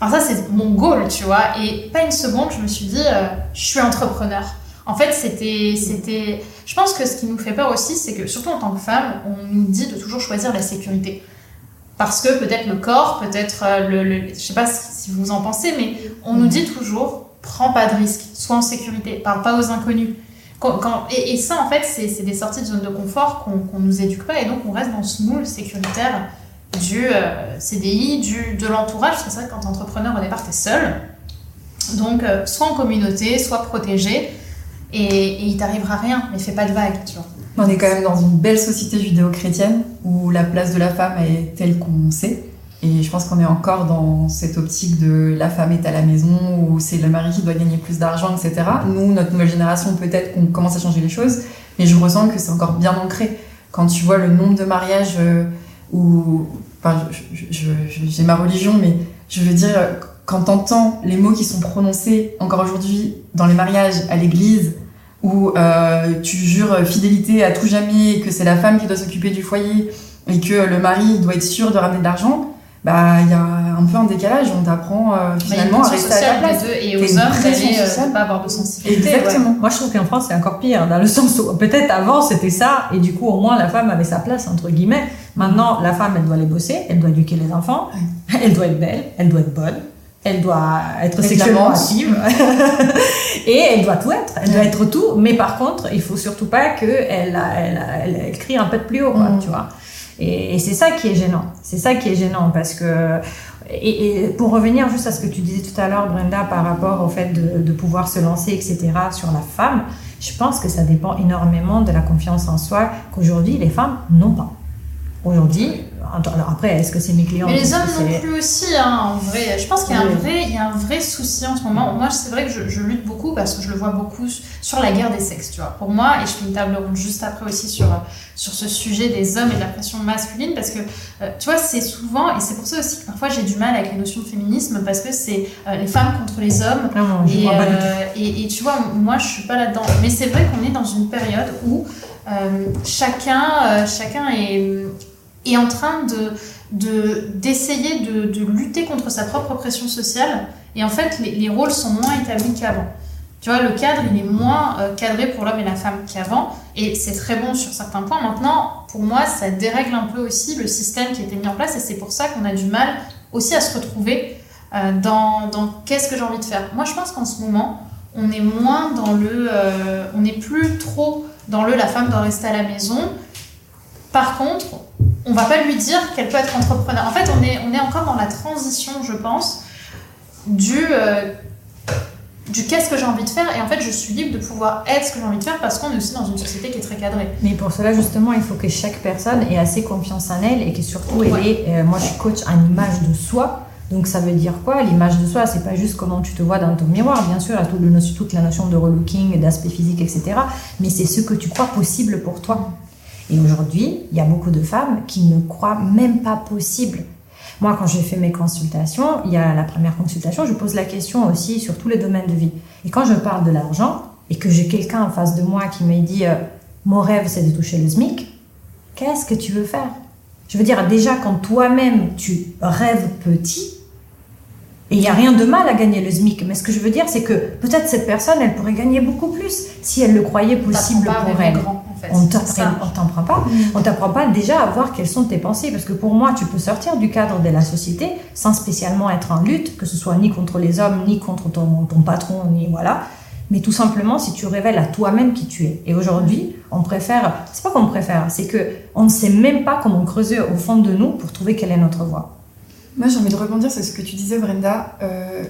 enfin, ça, c'est mon goal, tu vois. Et pas une seconde, je me suis dit, je suis entrepreneur. En fait, c'était, c'était. Je pense que ce qui nous fait peur aussi, c'est que surtout en tant que femme, on nous dit de toujours choisir la sécurité. Parce que peut-être le corps, peut-être euh, le, le, Je sais pas si vous en pensez, mais on nous dit toujours prends pas de risque, sois en sécurité, parle pas aux inconnus. Et, ça, en fait, c'est, des sorties de zone de confort qu'on, qu'on nous éduque pas, et donc on reste dans ce moule sécuritaire du euh, CDI, du, de l'entourage. C'est vrai que quand entrepreneur, au départ, tu es seul. Donc, euh, soit en communauté, soit protégé et, il t'arrivera rien, mais fais pas de vagues, tu vois. On est quand même dans une belle société judéo-chrétienne où la place de la femme est telle qu'on sait. Et je pense qu'on est encore dans cette optique de la femme est à la maison, où c'est le mari qui doit gagner plus d'argent, etc. Nous, notre nouvelle génération, peut-être qu'on commence à changer les choses, mais je ressens que c'est encore bien ancré. Quand tu vois le nombre de mariages euh, où. Enfin, j'ai ma religion, mais je veux dire, quand t'entends les mots qui sont prononcés encore aujourd'hui dans les mariages à l'église, où euh, tu jures fidélité à tout jamais, que c'est la femme qui doit s'occuper du foyer et que le mari doit être sûr de ramener de l'argent, bah il y a un peu un décalage. On t'apprend euh, finalement à rester à la place. Et aux hommes d'aller euh, pas avoir de sensibilité. Exactement. Moi je trouve qu'en France c'est encore pire, dans le sens où peut-être avant c'était ça et du coup au moins la femme avait sa place entre guillemets. Maintenant la femme elle doit aller bosser, elle doit éduquer les enfants, elle doit être belle, elle doit être bonne elle doit être sexuellement active et elle doit tout être, elle doit être tout. Mais par contre, il faut surtout pas que elle, elle, elle, crie un peu de plus haut, quoi, mm. tu vois. Et, c'est ça qui est gênant. C'est ça qui est gênant parce que et, pour revenir juste à ce que tu disais tout à l'heure, Brenda, par rapport au fait de, de, pouvoir se lancer, etc., sur la femme, je pense que ça dépend énormément de la confiance en soi qu'aujourd'hui les femmes n'ont pas. Aujourd'hui, alors après, est-ce que c'est mes clients Mais les hommes non plus aussi, hein, en vrai. Je pense qu'il y, a un vrai, il y a un vrai souci en ce moment. Moi, c'est vrai que je, lutte beaucoup parce que je le vois beaucoup sur la guerre des sexes, tu vois. Pour moi, et je fais une table ronde juste après aussi sur, sur ce sujet des hommes et de la pression masculine parce que, euh, tu vois, c'est souvent, et c'est pour ça aussi que parfois j'ai du mal avec les notions de féminisme parce que c'est euh, les femmes contre les hommes. et, euh, et, et, tu vois, moi, je suis pas là-dedans. Mais c'est vrai qu'on est dans une période où chacun, chacun est est en train de d'essayer de, de, lutter contre sa propre pression sociale. Et en fait, les, les rôles sont moins établis qu'avant. Tu vois, le cadre, il est moins euh, cadré pour l'homme et la femme qu'avant. Et c'est très bon sur certains points. Maintenant, pour moi, ça dérègle un peu aussi le système qui été mis en place. Et c'est pour ça qu'on a du mal aussi à se retrouver euh, dans, dans qu'est-ce que j'ai envie de faire. Moi, je pense qu'en ce moment, on est moins dans le... Euh, on n'est plus trop dans le la femme doit rester à la maison. Par contre, on va pas lui dire qu'elle peut être entrepreneur. En fait, on est, on est encore dans la transition, je pense, du, euh, du qu'est-ce que j'ai envie de faire. Et en fait, je suis libre de pouvoir être ce que j'ai envie de faire parce qu'on est aussi dans une société qui est très cadrée. Mais pour cela, justement, il faut que chaque personne ait assez confiance en elle et que surtout, elle ait, euh, moi je suis coach en image de soi. Donc ça veut dire quoi? L'image de soi, c'est pas juste comment tu te vois dans ton miroir, bien sûr, à toute, toute la notion de relooking, d'aspect physique, etc. Mais c'est ce que tu crois possible pour toi. Et aujourd'hui, il y a beaucoup de femmes qui ne croient même pas possible. Moi, quand j'ai fait mes consultations, il y a la première consultation, je pose la question aussi sur tous les domaines de vie. Et quand je parle de l'argent et que j'ai quelqu'un en face de moi qui me dit euh, mon rêve c'est de toucher le SMIC, qu'est-ce que tu veux faire? Je veux dire, déjà quand toi-même tu rêves petit, et il n'y a rien de mal à gagner le SMIC, mais ce que je veux dire, c'est que peut-être cette personne, elle pourrait gagner beaucoup plus si elle le croyait possible pour elle. On ne t'apprend pas. Mm. On t'apprend pas déjà à voir quelles sont tes pensées. Parce que pour moi, tu peux sortir du cadre de la société sans spécialement être en lutte, que ce soit ni contre les hommes, ni contre ton, ton patron, ni voilà. Mais tout simplement, si tu révèles à toi-même qui tu es. Et aujourd'hui, on préfère, c'est pas qu'on préfère, c'est que on ne sait même pas comment creuser au fond de nous pour trouver quelle est notre voie. Moi, j'ai envie de rebondir sur ce que tu disais, Brenda. Euh,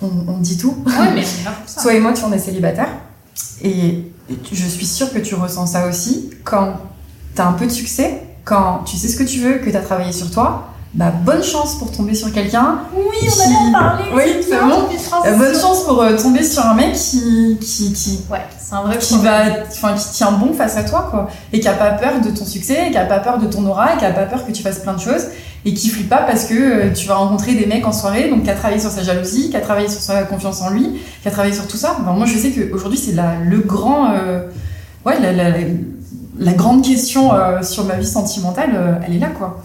on, dit tout. Oui, mais Toi et moi, tu en es célibataire. et je suis sûre que tu ressens ça aussi quand tu as un peu de succès, quand tu sais ce que tu veux, que tu as travaillé sur toi. Bah, bonne chance pour tomber sur quelqu'un. Oui, on allait en parler. Oui, c'est bon. Euh, bonne chance pour euh, tomber sur un mec qui, qui, qui, Ouais, c'est un vrai qui, va, enfin, qui tient bon face à toi, quoi. Et qui a pas peur de ton succès, et qui a pas peur de ton aura, et qui a pas peur que tu fasses plein de choses, et qui flippe pas parce que euh, tu vas rencontrer des mecs en soirée, donc qui a travaillé sur sa jalousie, qui a travaillé sur sa confiance en lui, qui a travaillé sur tout ça. Enfin, moi, je sais qu'aujourd'hui, c'est le grand, euh, ouais, la, la, la grande question euh, sur ma vie sentimentale, euh, elle est là, quoi.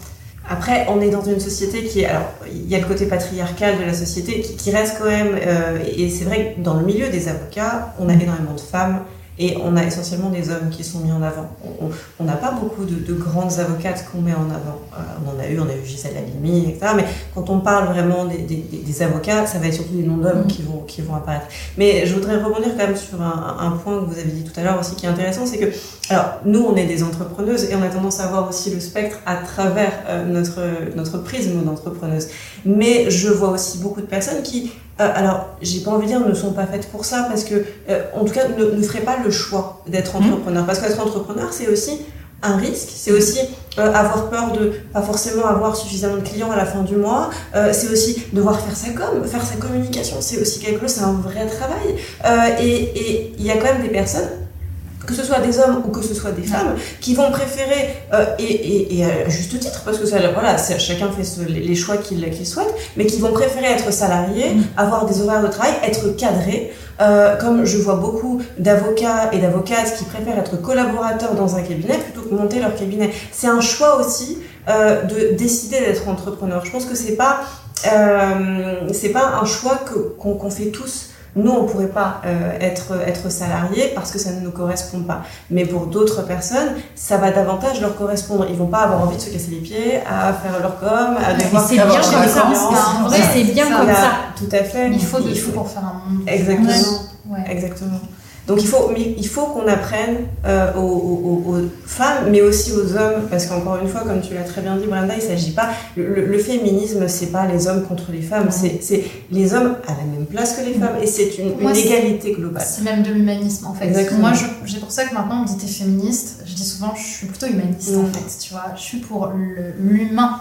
Après, on est dans une société qui est. Alors, il y a le côté patriarcal de la société qui, qui reste quand même. et c'est vrai que dans le milieu des avocats, on a énormément de femmes et on a essentiellement des hommes qui sont mis en avant. On- n'a pas beaucoup de, de grandes avocates qu'on met en avant. Euh, on en a eu, on a eu Gisèle Halimi, etc. Mais quand on parle vraiment des, des- avocats, ça va être surtout des noms d'hommes Mm. qui, vont, qui vont apparaître. Mais je voudrais rebondir quand même sur un, un point que vous avez dit tout à l'heure aussi qui est intéressant, c'est que alors, nous, on est des entrepreneuses et on a tendance à voir aussi le spectre à travers euh, notre, notre prisme d'entrepreneuse. Mais je vois aussi beaucoup de personnes qui, euh, alors, j'ai pas envie de dire ne sont pas faites pour ça, parce que, euh, en tout cas, ne, ne feraient pas le choix d'être Mhm. entrepreneur. Parce qu'être entrepreneur, c'est aussi un risque, c'est aussi euh, avoir peur de pas forcément avoir suffisamment de clients à la fin du mois, c'est aussi devoir faire sa com, faire sa communication, c'est aussi quelque chose, c'est un vrai travail. Et il y a quand même des personnes que ce soit des hommes ou que ce soit des femmes, qui vont préférer, euh, et, et, et à juste titre, parce que ça, voilà, chacun fait ce- les choix qu'il souhaite, mais qui vont préférer être salariés, avoir des horaires de travail, être cadrés, euh, comme je vois beaucoup d'avocats et d'avocates qui préfèrent être collaborateurs dans un cabinet plutôt que monter leur cabinet. C'est un choix aussi euh, de décider d'être entrepreneur. Je pense que c'est pas c'est pas un choix qu'on fait tous. Nous, on pourrait pas euh, être être salariés parce que ça ne nous correspond pas. Mais pour d'autres personnes, ça va davantage leur correspondre. Ils vont pas avoir envie de se casser les pieds à faire leur com, à devoir c'est bien leur comme ça. En vrai, c'est bien comme ça. Tout à fait. Il faut de Il tout pour faire un monde. Exactement. Ouais. Exactement. Donc il faut, mais il faut qu'on apprenne euh, aux, aux- aux- aux femmes, mais aussi aux hommes, parce qu'encore une fois, comme tu l'as très bien dit, Brenda, il s'agit pas. Le, le- le féminisme, c'est pas les hommes contre les femmes, c'est les hommes à la même place que les femmes, et c'est une, Moi, une c'est- égalité globale. C'est même de l'humanisme en fait. Exactement. Moi, j'ai pour ça que maintenant on me dit t'es féministe. Je dis souvent je suis plutôt humaniste en Mm. fait. Tu vois, je suis pour l'humain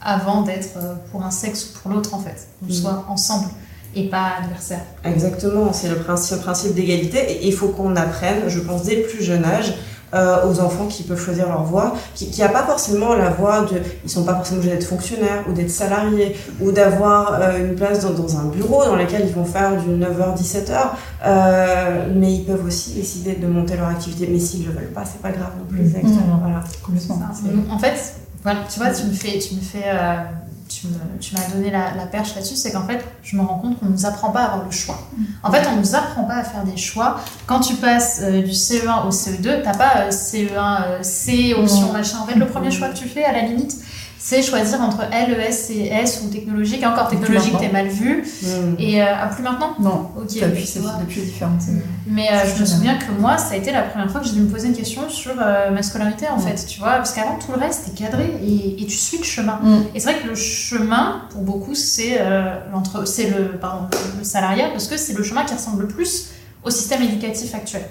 avant d'être euh, pour un sexe ou pour l'autre en fait. Qu'on Mm. soit ensemble et pas adversaire. Exactement, c'est le principe, d'égalité, et il faut qu'on apprenne, je pense, dès le plus jeune âge. euh, aux enfants qui peuvent choisir leur voie, qui n'a pas forcément la voie de... Ils sont pas forcément obligés d'être fonctionnaires ou d'être salariés ou d'avoir euh, une place dans, dans un bureau dans lequel ils vont faire du 9h-17h, euh, mais ils peuvent aussi décider de monter leur activité. Mais s'ils le veulent pas, c'est pas grave non plus. Exactement, voilà. Complètement. Ça, En fait, voilà, tu vois, tu me fais, tu me fais, euh, tu m'as donné la, la perche là-dessus, c'est qu'en fait, je me rends compte qu'on nous apprend pas à avoir le choix. En fait, on nous apprend pas à faire des choix. Quand tu passes euh, du CE1 au CE2, t'as pas euh, CE1, euh, C, option, machin. En fait, le premier choix que tu fais, à la limite, c'est choisir entre LES et S ou technologique. Et encore, technologique, t'es mal vu. Mhm. Et euh, ah, plus maintenant Non, Ok. depuis, c'est différent. c'est- Mais euh, je me souviens que moi, ça a été la première fois que j'ai dû me poser une question sur euh, ma scolarité, en Mm. fait, tu vois, parce qu'avant, tout le reste est cadré et, et tu suis le chemin. Et c'est vrai que le chemin, pour beaucoup, c'est euh, l'entre- c'est le, pardon, le salariat, parce que c'est le chemin qui ressemble le plus au système éducatif actuel.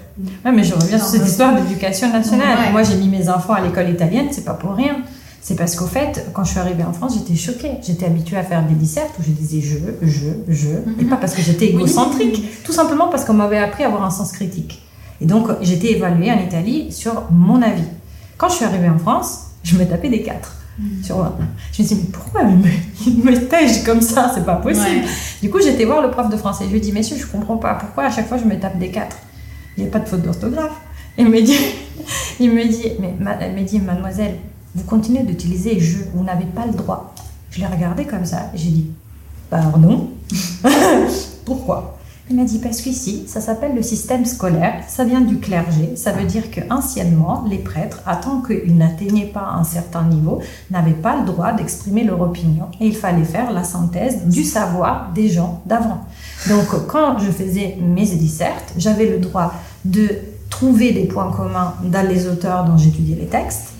Ouais, mais je reviens sur cette histoire d'éducation nationale. Ouais. Moi, j'ai mis mes enfants à l'école italienne, c'est pas pour rien. C'est parce qu'au fait, quand je suis arrivée en France, j'étais choquée. J'étais habituée à faire des dissertes où je disais je, je, je, et Mhm. pas parce que j'étais égocentrique, tout simplement parce qu'on m'avait appris à avoir un sens critique. Et donc, j'étais évaluée en Italie sur mon avis. Quand je suis arrivée en France, je me tapais des 4 sur 20. Je me suis dit, mais pourquoi il me, il me comme ça? C'est pas possible. Ouais. Du coup, j'étais voir le prof de français. Je lui ai dit, messieurs, je comprends pas. Pourquoi à chaque fois je me tape des 4 Il n'y a pas de faute d'orthographe. Il me dit, il me dit, mais ma- elle me dit, mademoiselle, vous continuez d'utiliser je, vous n'avez pas le droit. Je l'ai regardé comme ça. J'ai dit, pardon Pourquoi? Il m'a dit, parce qu'ici, ça s'appelle le système scolaire, ça vient du clergé. Ça veut dire que anciennement, les prêtres, à tant qu'ils n'atteignaient pas un certain niveau, n'avaient pas le droit d'exprimer leur opinion. Et il fallait faire la synthèse du savoir des gens d'avant. Donc, quand je faisais mes dissertes, j'avais le droit de trouver des points communs dans les auteurs dont j'étudiais les textes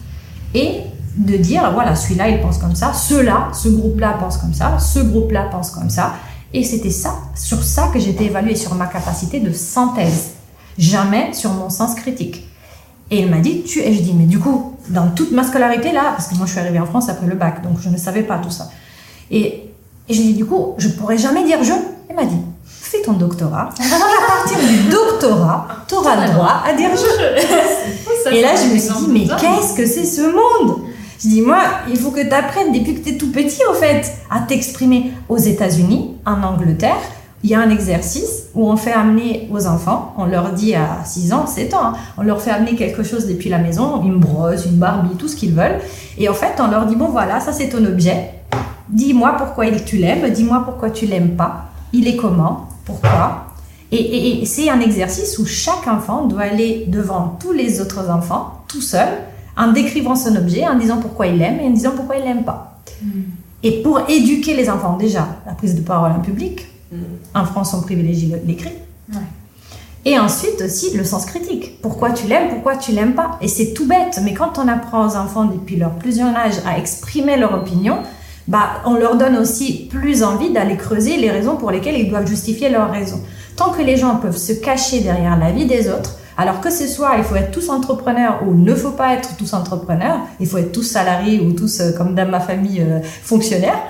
et de dire, voilà, celui-là, il pense comme ça, ceux-là, ce groupe-là pense comme ça, ce groupe-là pense comme ça. Et c'était ça, sur ça que j'étais évaluée, sur ma capacité de synthèse. jamais sur mon sens critique. Et il m'a dit, tu, et je dis, mais du coup, dans toute ma scolarité là, parce que moi je suis arrivée en France après le bac, donc je ne savais pas tout ça. Et, et je dis, du coup, je pourrais jamais dire je. Il m'a dit, ton doctorat. À partir du doctorat, tu auras le droit à dire je. Et là, je me suis dit, mais qu'est-ce que c'est ce monde? Je dis, moi, il faut que tu apprennes depuis que tu es tout petit, au fait, à t'exprimer aux États-Unis, en Angleterre il y a un exercice où on fait amener aux enfants, on leur dit à 6 ans, 7 ans, hein, on leur fait amener quelque chose depuis la maison, une brosse, une Barbie, tout ce qu'ils veulent. Et en fait, on leur dit, bon voilà, ça c'est ton objet. Dis-moi pourquoi tu l'aimes, dis-moi pourquoi tu l'aimes pas. Il est comment? Pourquoi Et, et c'est un exercice où chaque enfant doit aller devant tous les autres enfants, tout seul, en décrivant son objet, en disant pourquoi il l'aime et en disant pourquoi il l'aime pas. Hmm. Et pour éduquer les enfants, déjà, la prise de parole en public, Mm. En France, on privilégie l'écrit. Et ensuite aussi le sens critique. Pourquoi tu l'aimes, pourquoi tu l'aimes pas? Et c'est tout bête, mais quand on apprend aux enfants depuis leur plus jeune âge à exprimer leur opinion, bah, on leur donne aussi plus envie d'aller creuser les raisons pour lesquelles ils doivent justifier leurs raisons. Tant que les gens peuvent se cacher derrière la vie des autres, alors que ce soit il faut être tous entrepreneurs ou ne faut pas être tous entrepreneurs, il faut être tous salariés ou tous, euh, comme dans ma famille, euh, fonctionnaires,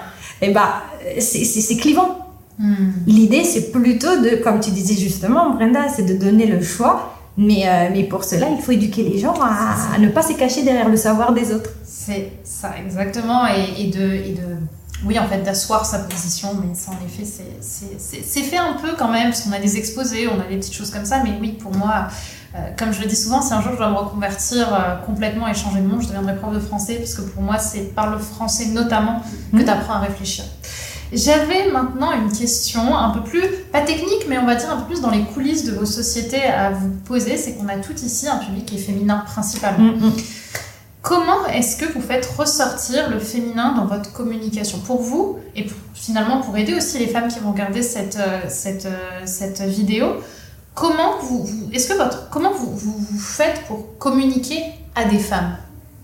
et eh bah, c'est clivant. Hmm. L'idée, c'est plutôt de, comme tu disais justement, Brenda, c'est de donner le choix. Mais, euh, mais pour cela, il faut éduquer les gens à, ne pas se cacher derrière le savoir des autres. C'est ça, exactement. Et, de, et de, oui, en fait, d'asseoir sa position. Mais ça, en effet, c'est fait un peu quand même, parce qu'on a des exposés, on a des petites choses comme ça. Mais oui, pour moi, euh, comme je le dis souvent, si un jour je dois me reconvertir euh, complètement et changer de monde, je deviendrai prof de français, parce que pour moi, c'est par le français notamment que hmm. tu apprends à réfléchir. J'avais maintenant une question un peu plus, pas technique, mais on va dire un peu plus dans les coulisses de vos sociétés à vous poser. C'est qu'on a tout ici un public qui est féminin principalement. Mm. Comment est-ce que vous faites ressortir le féminin dans votre communication Pour vous, et finalement pour aider aussi les femmes qui vont regarder cette, euh, cette, euh, cette vidéo, comment vous, est-ce que votre, comment vous, vous faites pour communiquer à des femmes?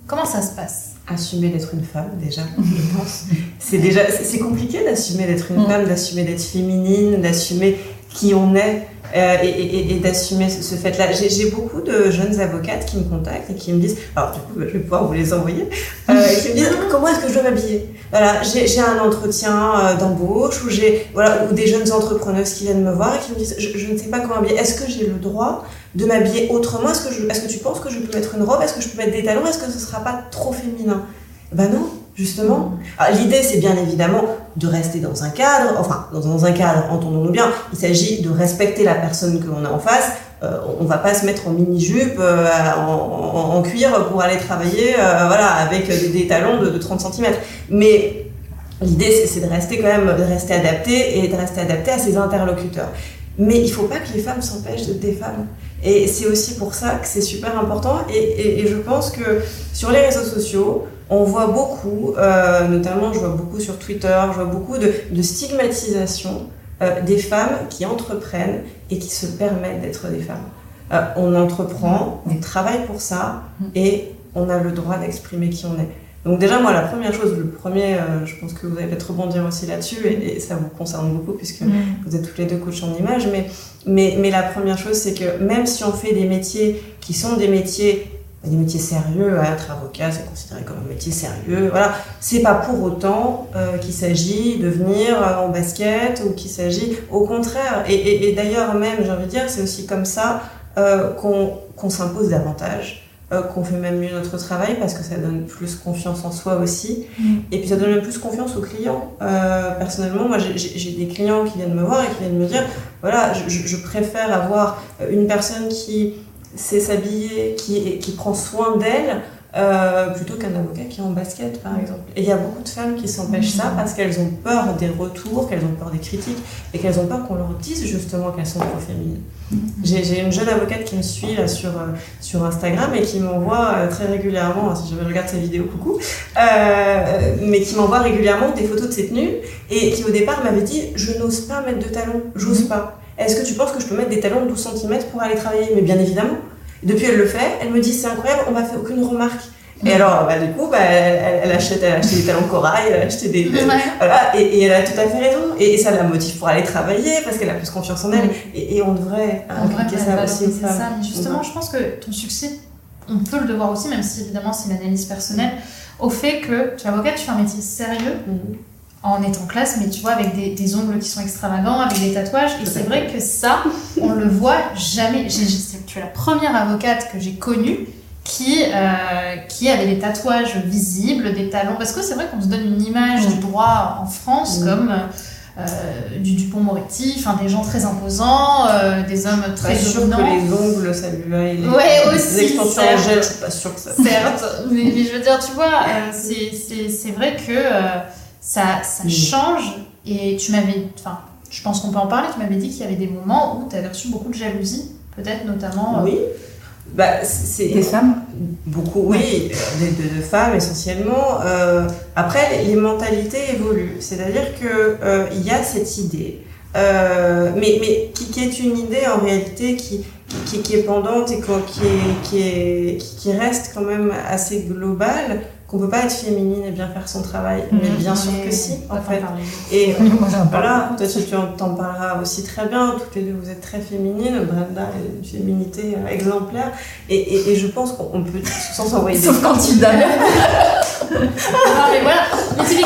Comment ça se passe? Assumer d'être une femme déjà je pense. C'est déjà c'est compliqué d'assumer d'être une mm. femme d'assumer d'être féminine d'assumer qui on est euh, et, d'assumer ce, fait-là. J'ai beaucoup de jeunes avocates qui me contactent et qui me disent, alors du coup, je vais pouvoir vous les envoyer, euh, qui me disent comment est-ce que je dois m'habiller? Voilà, j'ai un entretien euh, d'embauche ou j'ai voilà ou des jeunes entrepreneuses qui viennent me voir et qui me disent, je, ne sais pas comment m'habiller. Est-ce que j'ai le droit de m'habiller autrement? Est-ce que je, est-ce que tu penses que je peux mettre une robe? Est-ce que je peux mettre des talons? Est-ce que ce sera pas trop féminin? Ben non, justement. L'idée, c'est bien évidemment de rester dans un cadre, enfin, dans un cadre, entendons-nous bien, il s'agit de respecter la personne que l'on a en face. Euh, on va pas se mettre en mini-jupe, euh, en, cuir pour aller travailler, euh, voilà, avec des, talons de, 30 cm. Mais l'idée, c'est de rester quand même, de rester adapté et de rester adapté à ses interlocuteurs. Mais il faut pas que les femmes s'empêchent d'être des femmes. Et c'est aussi pour ça que c'est super important. et, je pense que sur les réseaux sociaux, on voit beaucoup, euh, notamment je vois beaucoup sur Twitter, je vois beaucoup de, stigmatisation euh, des femmes qui entreprennent et qui se permettent d'être des femmes. Euh, on entreprend, on travaille pour ça et on a le droit d'exprimer qui on est. Donc déjà, moi, la première chose, le premier, je pense que vous allez peut-être rebondir aussi là-dessus, et, ça vous concerne beaucoup puisque vous êtes toutes les deux coachs en image, mais, mais, mais la première chose, c'est que même si on fait des métiers qui sont des métiers des métiers sérieux, être avocat, c'est considéré comme un métier sérieux. Voilà, c'est pas pour autant euh, qu'il s'agit de venir en basket ou qu'il s'agit, au contraire. Et, d'ailleurs, même, j'ai envie de dire, c'est aussi comme ça euh, qu'on s'impose davantage, euh, qu'on fait même mieux notre travail parce que ça donne plus confiance en soi aussi. Mm. Et puis ça donne même plus confiance aux clients. personnellement, moi, j'ai des clients qui viennent me voir et qui viennent me dire, voilà, je préfère avoir une personne qui c'est s'habiller, qui, qui prend soin d'elle, euh, plutôt qu'un avocat qui est en basket, par exemple. Et il y a beaucoup de femmes qui s'empêchent ça parce qu'elles ont peur des retours, qu'elles ont peur des critiques et qu'elles ont peur qu'on leur dise justement qu'elles sont trop féminines. J'ai une jeune avocate qui me suit là, sur, euh, sur Instagram et qui m'envoie euh, très régulièrement, si je regarde sa vidéo, coucou, mais qui m'envoie régulièrement des photos de ses tenues et qui au départ m'avait dit Je n'ose pas mettre de talons, j'ose pas. Est-ce que tu penses que je peux mettre des talons de 12 cm pour aller travailler? Mais bien évidemment. Depuis, elle le fait. Elle me dit c'est incroyable, on m'a fait aucune remarque. Et alors, bah, du coup, bah, elle, elle achète, elle a acheté des talons corail, elle a acheté des. Ouais. voilà, et, et elle a tout à fait raison. Et, et ça la motive pour aller travailler parce qu'elle a plus confiance en elle. Et, et on devrait vrai, ça aussi valoriser femmes. ça. Mais justement, je pense que ton succès, on peut le devoir aussi, même si évidemment c'est une analyse personnelle, au fait que tu es avocate, tu fais un métier sérieux Mhm. En étant classe, mais tu vois, avec des, des ongles qui sont extravagants, avec des tatouages. Et c'est vrai que ça, on le voit jamais. J'ai- tu es la première avocate que j'ai connue qui, euh, qui avait des tatouages visibles, des talons. Parce que c'est vrai qu'on se donne une image du droit en France Mm. comme euh, du Dupont-Moretti, enfin des gens très imposants, euh, des hommes très Pas sûr que les ongles, ça lui aille. Les, Ouais, les aussi, extensions certes. en gel, je suis pas sûre que ça. Certes, mais, mais je veux dire, tu vois, euh, c'est- vrai que ça, ça Mm. change. Et tu m'avais, enfin, je pense qu'on peut en parler, tu m'avais dit qu'il y avait des moments où tu avais reçu beaucoup de jalousie, peut-être notamment. euh, Oui. Bah, c'est Des femmes Beaucoup, oui, euh, de, de- de femmes essentiellement. Euh, après, les mentalités évoluent. C'est-à-dire que euh, il y a cette idée, euh, mais, mais qui, qui est une idée en réalité qui, qui, qui est pendante et quoi- qui, est, qui, est, qui, qui reste quand même assez globale, qu'on peut pas être féminine et bien faire son travail. Mais bien sûr que si, en fait. Et voilà, toi tu tu en- t'en parleras aussi très bien, toutes les deux vous êtes très féminines, Brenda est une féminité euh, exemplaire, et, et, et je pense qu'on on peut sans envoyer des... Sauf quand il donne. Non, mais voilà, mais fait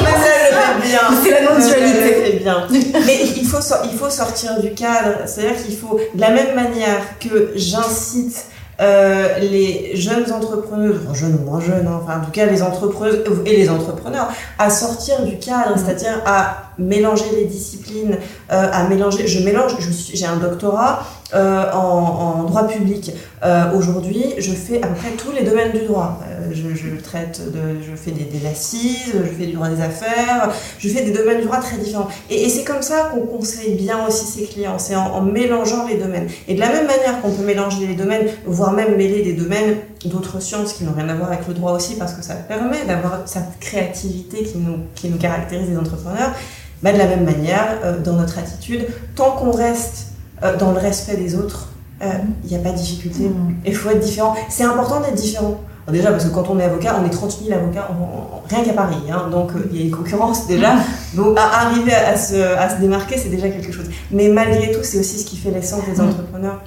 bien. C'est la non-dualité. Bien. Mais il faut, sor- il faut sortir du cadre, c'est-à-dire qu'il faut, de la même manière que j'incite euh, les jeunes entrepreneuses, enfin, jeunes ou moins jeunes, hein, enfin en tout cas les entrepreneuses et les entrepreneurs, à sortir du cadre, c'est-à-dire à mélanger les disciplines, euh, à mélanger. Je mélange. J'ai un doctorat euh, en, droit public. Euh, Aujourd'hui, je fais à peu près tous les domaines du droit. Euh, je, traite je fais des, assises, je fais du droit des affaires, je fais des domaines du droit très différents. Et, c'est comme ça qu'on conseille bien aussi ses clients, c'est en, mélangeant les domaines. Et de la même manière qu'on peut mélanger les domaines, voire même mêler des domaines d'autres sciences qui n'ont rien à voir avec le droit aussi, parce que ça permet d'avoir cette créativité qui nous, qui nous caractérise les entrepreneurs, bah, de la même manière, dans notre attitude, tant qu'on reste euh, dans le respect des autres, euh, il n'y a pas de difficulté. Il faut être différent. C'est important d'être différent. Alors déjà, parce que quand on est avocat, on est 30 000 avocats, en- en- rien qu'à Paris. hein. donc, euh, il y a une concurrence déjà. Donc, à arriver à, se, à se démarquer, c'est déjà quelque chose. Mais malgré tout, c'est aussi ce qui fait l'essence des entrepreneurs.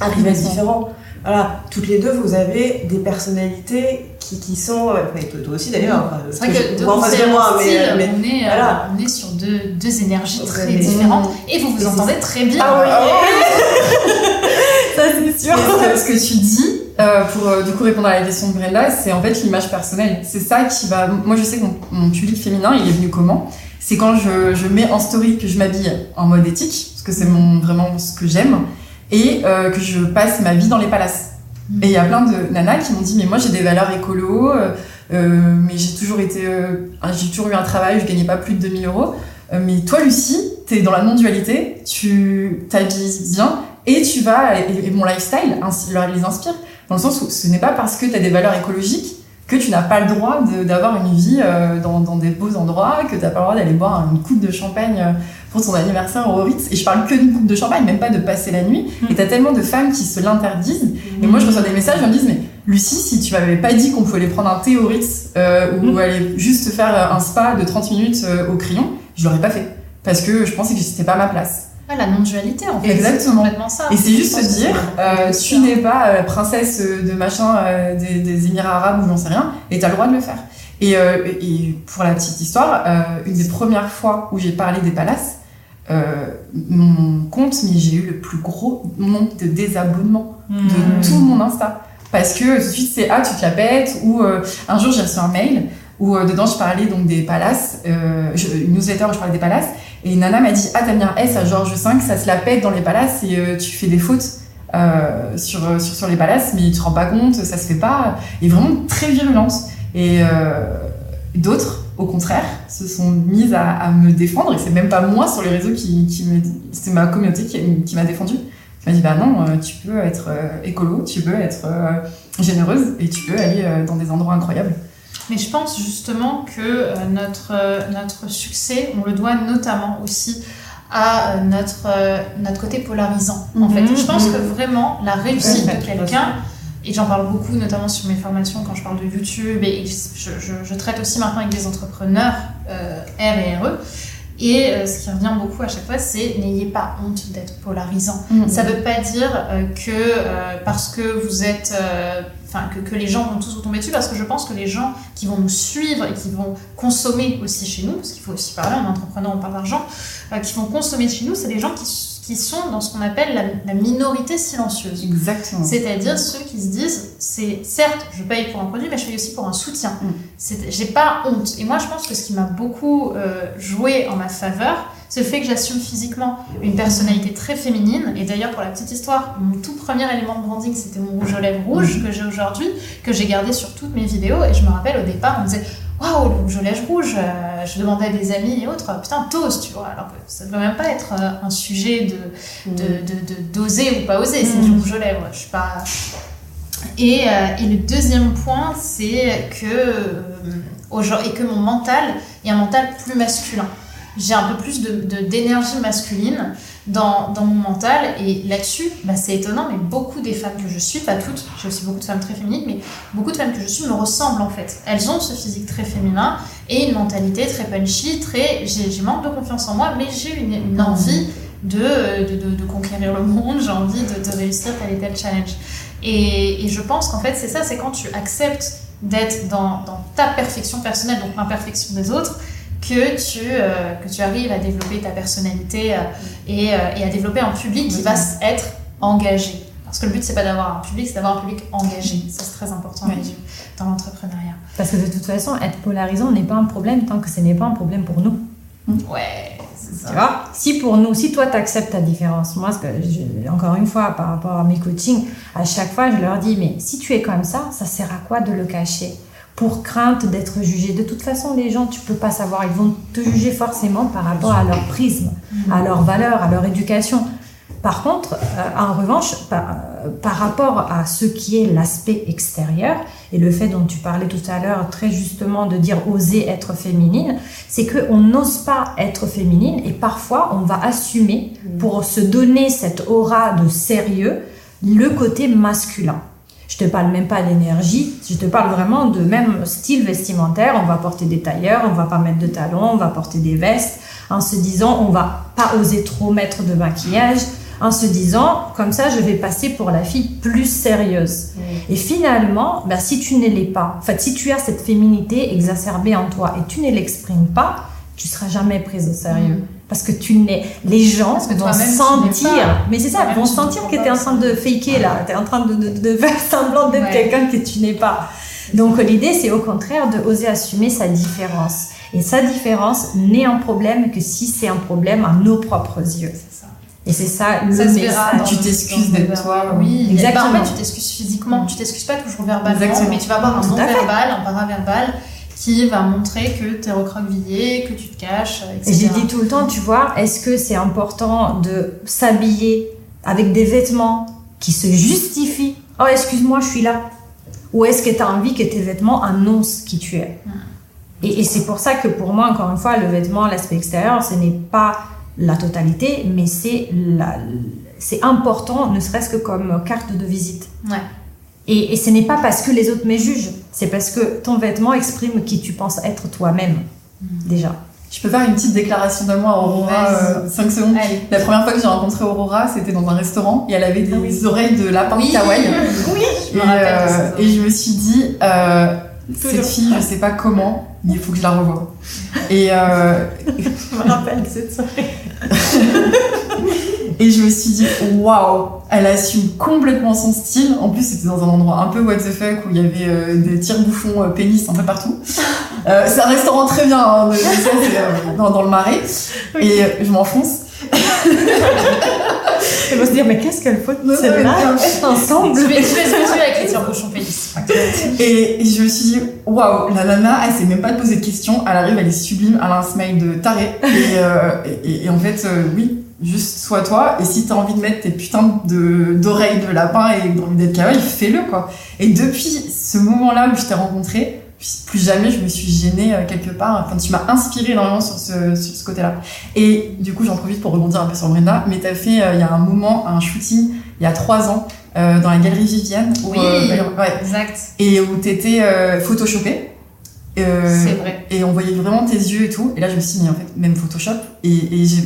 Arriver à être différent. Voilà, toutes les deux, vous avez des personnalités qui, qui sont. euh, toi, aussi d'ailleurs. C'est vrai que de moi, moi, mais, styles, mais- on, est, euh, voilà. on est sur deux, deux énergies très différentes. Et vous vous Et entendez très bien. Ah oui. Ça c'est sûr. Ce que, ce que tu dis, euh, pour euh, du coup répondre à la question de Brenda, c'est en fait l'image personnelle. C'est ça qui va. Moi je sais que mon, mon public féminin, il est venu comment? C'est quand je, je mets en story que je m'habille en mode éthique, parce que c'est mon vraiment ce que j'aime, et euh, que je passe ma vie dans les palaces. Et il y a plein de nanas qui m'ont dit mais moi j'ai des valeurs écolo, euh, euh, mais j'ai toujours été, j'ai toujours eu un travail, je gagnais pas plus de 2000 euros. Mais toi Lucie, t'es dans la non-dualité, tu t'habilles bien et tu vas et, et mon lifestyle ainsi, leur- les inspire dans le sens où ce n'est pas parce que tu as des valeurs écologiques que tu n'as pas le droit d'avoir une vie euh, dans, dans des beaux endroits, que tu n'as pas le droit d'aller boire une coupe de champagne pour ton anniversaire au Ritz. Et je parle que d'une coupe de champagne, même pas de passer la nuit. Et tu as tellement de femmes qui se l'interdisent. Et moi, je reçois des messages, ils me disent, mais Lucie, si tu m'avais pas dit qu'on pouvait aller prendre un thé au Ritz euh, ou Mhm. aller juste faire un spa de 30 minutes euh, au crayon, je l'aurais pas fait. Parce que je pensais que c'était pas ma place. Ouais, la non-dualité, en fait. Exactement. Complètement ça. Et c'est juste se dire, euh, tu n'es pas euh, princesse euh, de machin euh, des, des Émirats Arabes ou j'en sais rien, et t'as le droit de le faire. Et, euh, et pour la petite histoire, euh, une des premières fois où j'ai parlé des palaces, euh, mon compte, mais j'ai eu le plus gros nombre de désabonnements Mmh. de tout mon Insta. Parce que tout de suite, c'est Ah, tu te la pètes, ou euh, un jour, j'ai reçu un mail où euh, dedans, je parlais donc des palaces, je- une newsletter où je parlais des palaces, et Nana m'a dit Ah, t'as mis un S à Georges V, ça se la pète dans les palaces et tu fais des fautes sur, sur, sur les palaces, mais tu te rends pas compte, ça se fait pas. Et vraiment très virulente. Et d'autres, au contraire, se sont mises à, à me défendre, et c'est même pas moi sur les réseaux qui, qui me. C'est ma communauté qui, qui m'a défendue. Qui m'a dit Bah non, euh, tu peux être euh, écolo, tu peux être euh, généreuse, et tu peux aller dans des endroits incroyables. Mais je pense justement que notre, notre succès, on le doit notamment aussi à notre, notre côté polarisant. En Mhm. fait, je pense que vraiment la réussite de quelqu'un et j'en parle beaucoup, notamment sur mes formations quand je parle de YouTube, et je, je- je traite aussi maintenant avec des entrepreneurs euh, R et RE. Et euh, ce qui revient beaucoup à chaque fois, c'est n'ayez pas honte d'être polarisant. Mhm. Ça veut pas dire euh, que euh, parce que vous êtes, enfin que, que les gens vont tous vous tomber dessus, parce que je pense que les gens qui vont nous suivre et qui vont consommer aussi chez nous, parce qu'il faut aussi parler en entrepreneur, on parle d'argent, euh, qui vont consommer chez nous, c'est des gens qui, qui sont dans ce qu'on appelle la, la minorité silencieuse. Exactement. C'est-à-dire ceux qui se disent, c'est certes, je paye pour un produit, mais je paye aussi pour un soutien. Mm. J'ai pas honte. Et moi, je pense que ce qui m'a beaucoup euh, joué en ma faveur, c'est le fait que j'assume physiquement une personnalité très féminine. Et d'ailleurs, pour la petite histoire, mon tout premier élément de branding, c'était mon rouge aux lèvres rouge que j'ai aujourd'hui, que j'ai gardé sur toutes mes vidéos. Et je me rappelle au départ, on me disait Waouh, le lèvres rouge euh, Je demandais à des amis et autres, putain, toast, tu vois. Alors que ça ne devrait même pas être euh, un sujet de, de, de, de- d'oser ou pas oser, c'est du rouge aux lèvres. Je suis pas. Et, euh, et le deuxième point, c'est que, euh, et que mon mental est un mental plus masculin. J'ai un peu plus d'énergie masculine dans, mon mental, et là-dessus, bah, c'est étonnant, mais beaucoup des femmes que je suis, pas toutes, j'ai aussi beaucoup de femmes très féminines, mais beaucoup de femmes que je suis me ressemblent en fait. Elles ont ce physique très féminin et une mentalité très punchy, très. J'ai, manque de confiance en moi, mais j'ai une, envie de, conquérir le monde, j'ai envie de, de réussir tel et tel challenge. Et, et je pense qu'en fait, c'est ça, c'est quand tu acceptes d'être dans, dans ta perfection personnelle, donc l'imperfection des autres, que tu, euh, que tu arrives à développer ta personnalité euh, et, euh, et à développer un public qui va être engagé. Parce que le but, c'est pas d'avoir un public, c'est d'avoir un public engagé. Ça, c'est très important Oui. dans l'entrepreneuriat. Parce que de toute façon, être polarisant n'est pas un problème tant que ce n'est pas un problème pour nous. Ouais, c'est ça. Tu vois? Si pour nous, si toi tu acceptes ta différence, moi, que je- encore une fois, par rapport à mes coachings, à chaque fois, je leur dis, mais si tu es comme ça, ça sert à quoi de le cacher? Pour crainte d'être jugé. De toute façon, les gens, tu peux pas savoir, ils vont te juger forcément par rapport à leur prisme, à leur valeur, à leur éducation. Par contre, euh, en revanche, par, euh, par rapport à ce qui est l'aspect extérieur et le fait dont tu parlais tout à l'heure très justement de dire oser être féminine, c'est qu'on n'ose pas être féminine et parfois on va assumer pour se donner cette aura de sérieux le côté masculin. Je te parle même pas d'énergie, je te parle vraiment de même style vestimentaire. On va porter des tailleurs, on va pas mettre de talons, on va porter des vestes en se disant on va pas oser trop mettre de maquillage, en se disant comme ça je vais passer pour la fille plus sérieuse. Et finalement, ben, si tu ne l'es pas, en fait, si tu as cette féminité exacerbée en toi et tu ne l'exprimes pas, tu seras jamais prise au sérieux. Parce que tu n'es, les gens Parce que vont sentir, pas. mais c'est ça, vont sentir que tu es en train de faker là, tu es en train de, de, de faire semblant d'être Ouais. quelqu'un que tu n'es pas. Donc l'idée, c'est au contraire de oser assumer sa différence. Et sa différence n'est un problème que si c'est un problème à nos propres yeux. C'est ça. Et c'est ça le Ça se verra. dans Tu t'excuses d'être toi. Oui, Exactement. Bah, en fait, tu t'excuses physiquement. Tu t'excuses pas toujours verbalement, Exactement. mais tu vas avoir un non-verbal, un paraverbal qui va montrer que tu es recroquevillé, que tu te caches, Et etc. j'ai dit tout le temps, tu vois, est-ce que c'est important de s'habiller avec des vêtements qui se justifient? Oh, excuse-moi, je suis là. Ou est-ce que tu as envie que tes vêtements annoncent qui tu es? Et, et c'est pour ça que pour moi, encore une fois, le vêtement, l'aspect extérieur, ce n'est pas la totalité, mais c'est la- c'est important, ne serait-ce que comme carte de visite. Ouais. Et, et ce n'est pas parce que les autres me jugent, c'est parce que ton vêtement exprime qui tu penses être toi-même, déjà. Je peux faire une petite déclaration de moi, Aurora, Vas-y. 5 secondes. Allez. La première fois que j'ai rencontré Aurora, c'était dans un restaurant et elle avait des Ah oui. oreilles de lapin Oui, kawaii. oui, je Et, euh, et je me suis dit, euh, cette fille, je sais pas comment, mais il faut que je la revoie. Et, euh, Je me rappelle de cette soirée. et je me suis dit, waouh, elle assume complètement son style. En plus, c'était dans un endroit un peu what the fuck où il y avait euh, des tire-bouchons euh, pénis un peu partout. Euh, c'est un restaurant très bien, hein, ça, euh, dans, dans le marais. Et euh, je m'enfonce. Elle va se dire, mais qu'est-ce qu'elle faut Non, celle-là ensemble Je vais, se avec les tire-bouchons pénis. Et je me suis dit, waouh, la nana, elle sait même pas te poser de questions. Elle arrive, elle est sublime, elle a un smile de taré. Et, et, et en fait, oui, juste sois toi. Et si t'as envie de mettre tes putains de, d'oreilles de lapin et que t'as envie d'être kawaii, fais-le, quoi. Et depuis ce moment-là où je t'ai rencontré, plus jamais je me suis gênée euh, quelque part. Enfin, tu m'as inspiré énormément sur ce, sur ce côté-là. Et du coup, j'en profite pour rebondir un peu sur Brenda. Mais t'as fait, euh, il y a un moment, un shooting il y a trois ans euh, dans la galerie Vivienne. où, Oui. euh, ouais, Exact. et où t'étais photoshopée. C'est vrai. Et on voyait vraiment tes yeux et tout. Et là, je me suis dit, mais en fait, même Photoshop, et, et j'ai-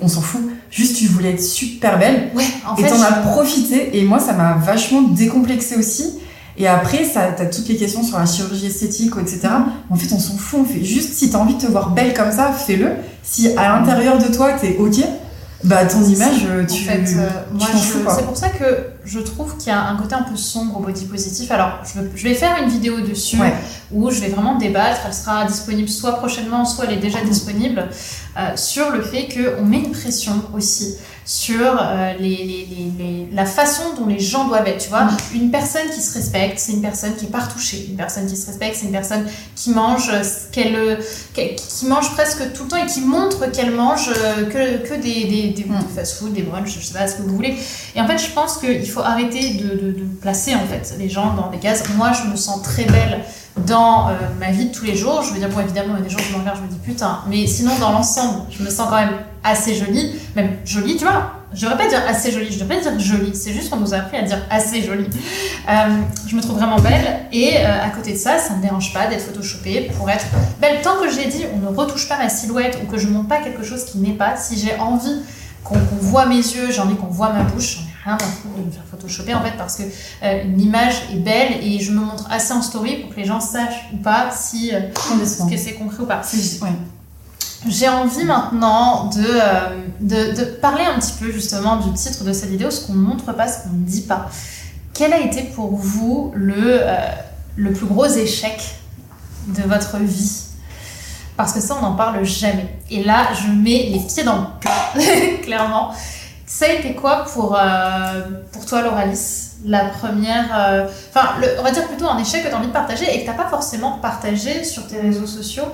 on s'en fout. Juste, tu voulais être super belle. Ouais, en et fait. t'en as profité. Et moi, ça m'a vachement décomplexé aussi. Et après, ça, t'as toutes les questions sur la chirurgie esthétique, etc. En fait, on s'en fout. On fait juste, si t'as envie de te voir belle comme ça, fais-le. Si à l'intérieur de toi, t'es OK, bah ton image, euh, En tu fait, euh, moi, c'est pour ça que je trouve qu'il y a un côté un peu sombre au body positif. Alors, je, vais faire une vidéo dessus Ouais. où je vais vraiment débattre. Elle sera disponible soit prochainement, soit elle est déjà disponible euh, sur le fait qu'on met une pression aussi sur euh, les, les- les- les- la façon dont les gens doivent être. Tu vois, Mm. une personne qui se respecte, c'est une personne qui est pas retouchée. Une personne qui se respecte, c'est une personne qui mange euh, qu'elle, euh, qui mange presque tout le temps et qui montre qu'elle mange que, que des, des, des, Mm. des fast-food, des brunchs, je sais pas ce que vous voulez. Et en fait, je pense qu'il faut arrêter de, de, de placer en fait les gens dans des cases. Moi, je me sens très belle dans euh, ma vie de tous les jours. Je veux dire, bon, évidemment, il y a des gens qui me regardent, je me dis putain, mais sinon, dans l'ensemble, je me sens quand même assez jolie, même jolie, tu vois. Je devrais pas dire assez jolie, je devrais pas dire jolie, c'est juste qu'on nous a appris à dire assez jolie. Euh, je me trouve vraiment belle et euh, à côté de ça, ça me dérange pas d'être photoshopée pour être belle. Tant que j'ai dit on ne retouche pas ma silhouette ou que je monte pas quelque chose qui n'est pas, si j'ai envie qu'on qu'on voit mes yeux, j'ai envie qu'on voit ma bouche, j'en ai rien à foutre de me faire photoshopper en fait parce que euh, l'image est belle et je me montre assez en story pour que les gens sachent ou pas si euh, Complètement. que c'est compris ou pas. Ouais. J'ai envie maintenant de, euh, de, de parler un petit peu justement du titre de cette vidéo, ce qu'on ne montre pas, ce qu'on ne dit pas. Quel a été pour vous le, euh, le plus gros échec de votre vie? Parce que ça, on n'en parle jamais. Et là, je mets les pieds dans le plat, clairement. Ça a été quoi pour, euh, pour toi, Lauralis la première, euh, enfin, on va dire plutôt un échec que tu as envie de partager et que tu n'as pas forcément partagé sur tes réseaux sociaux?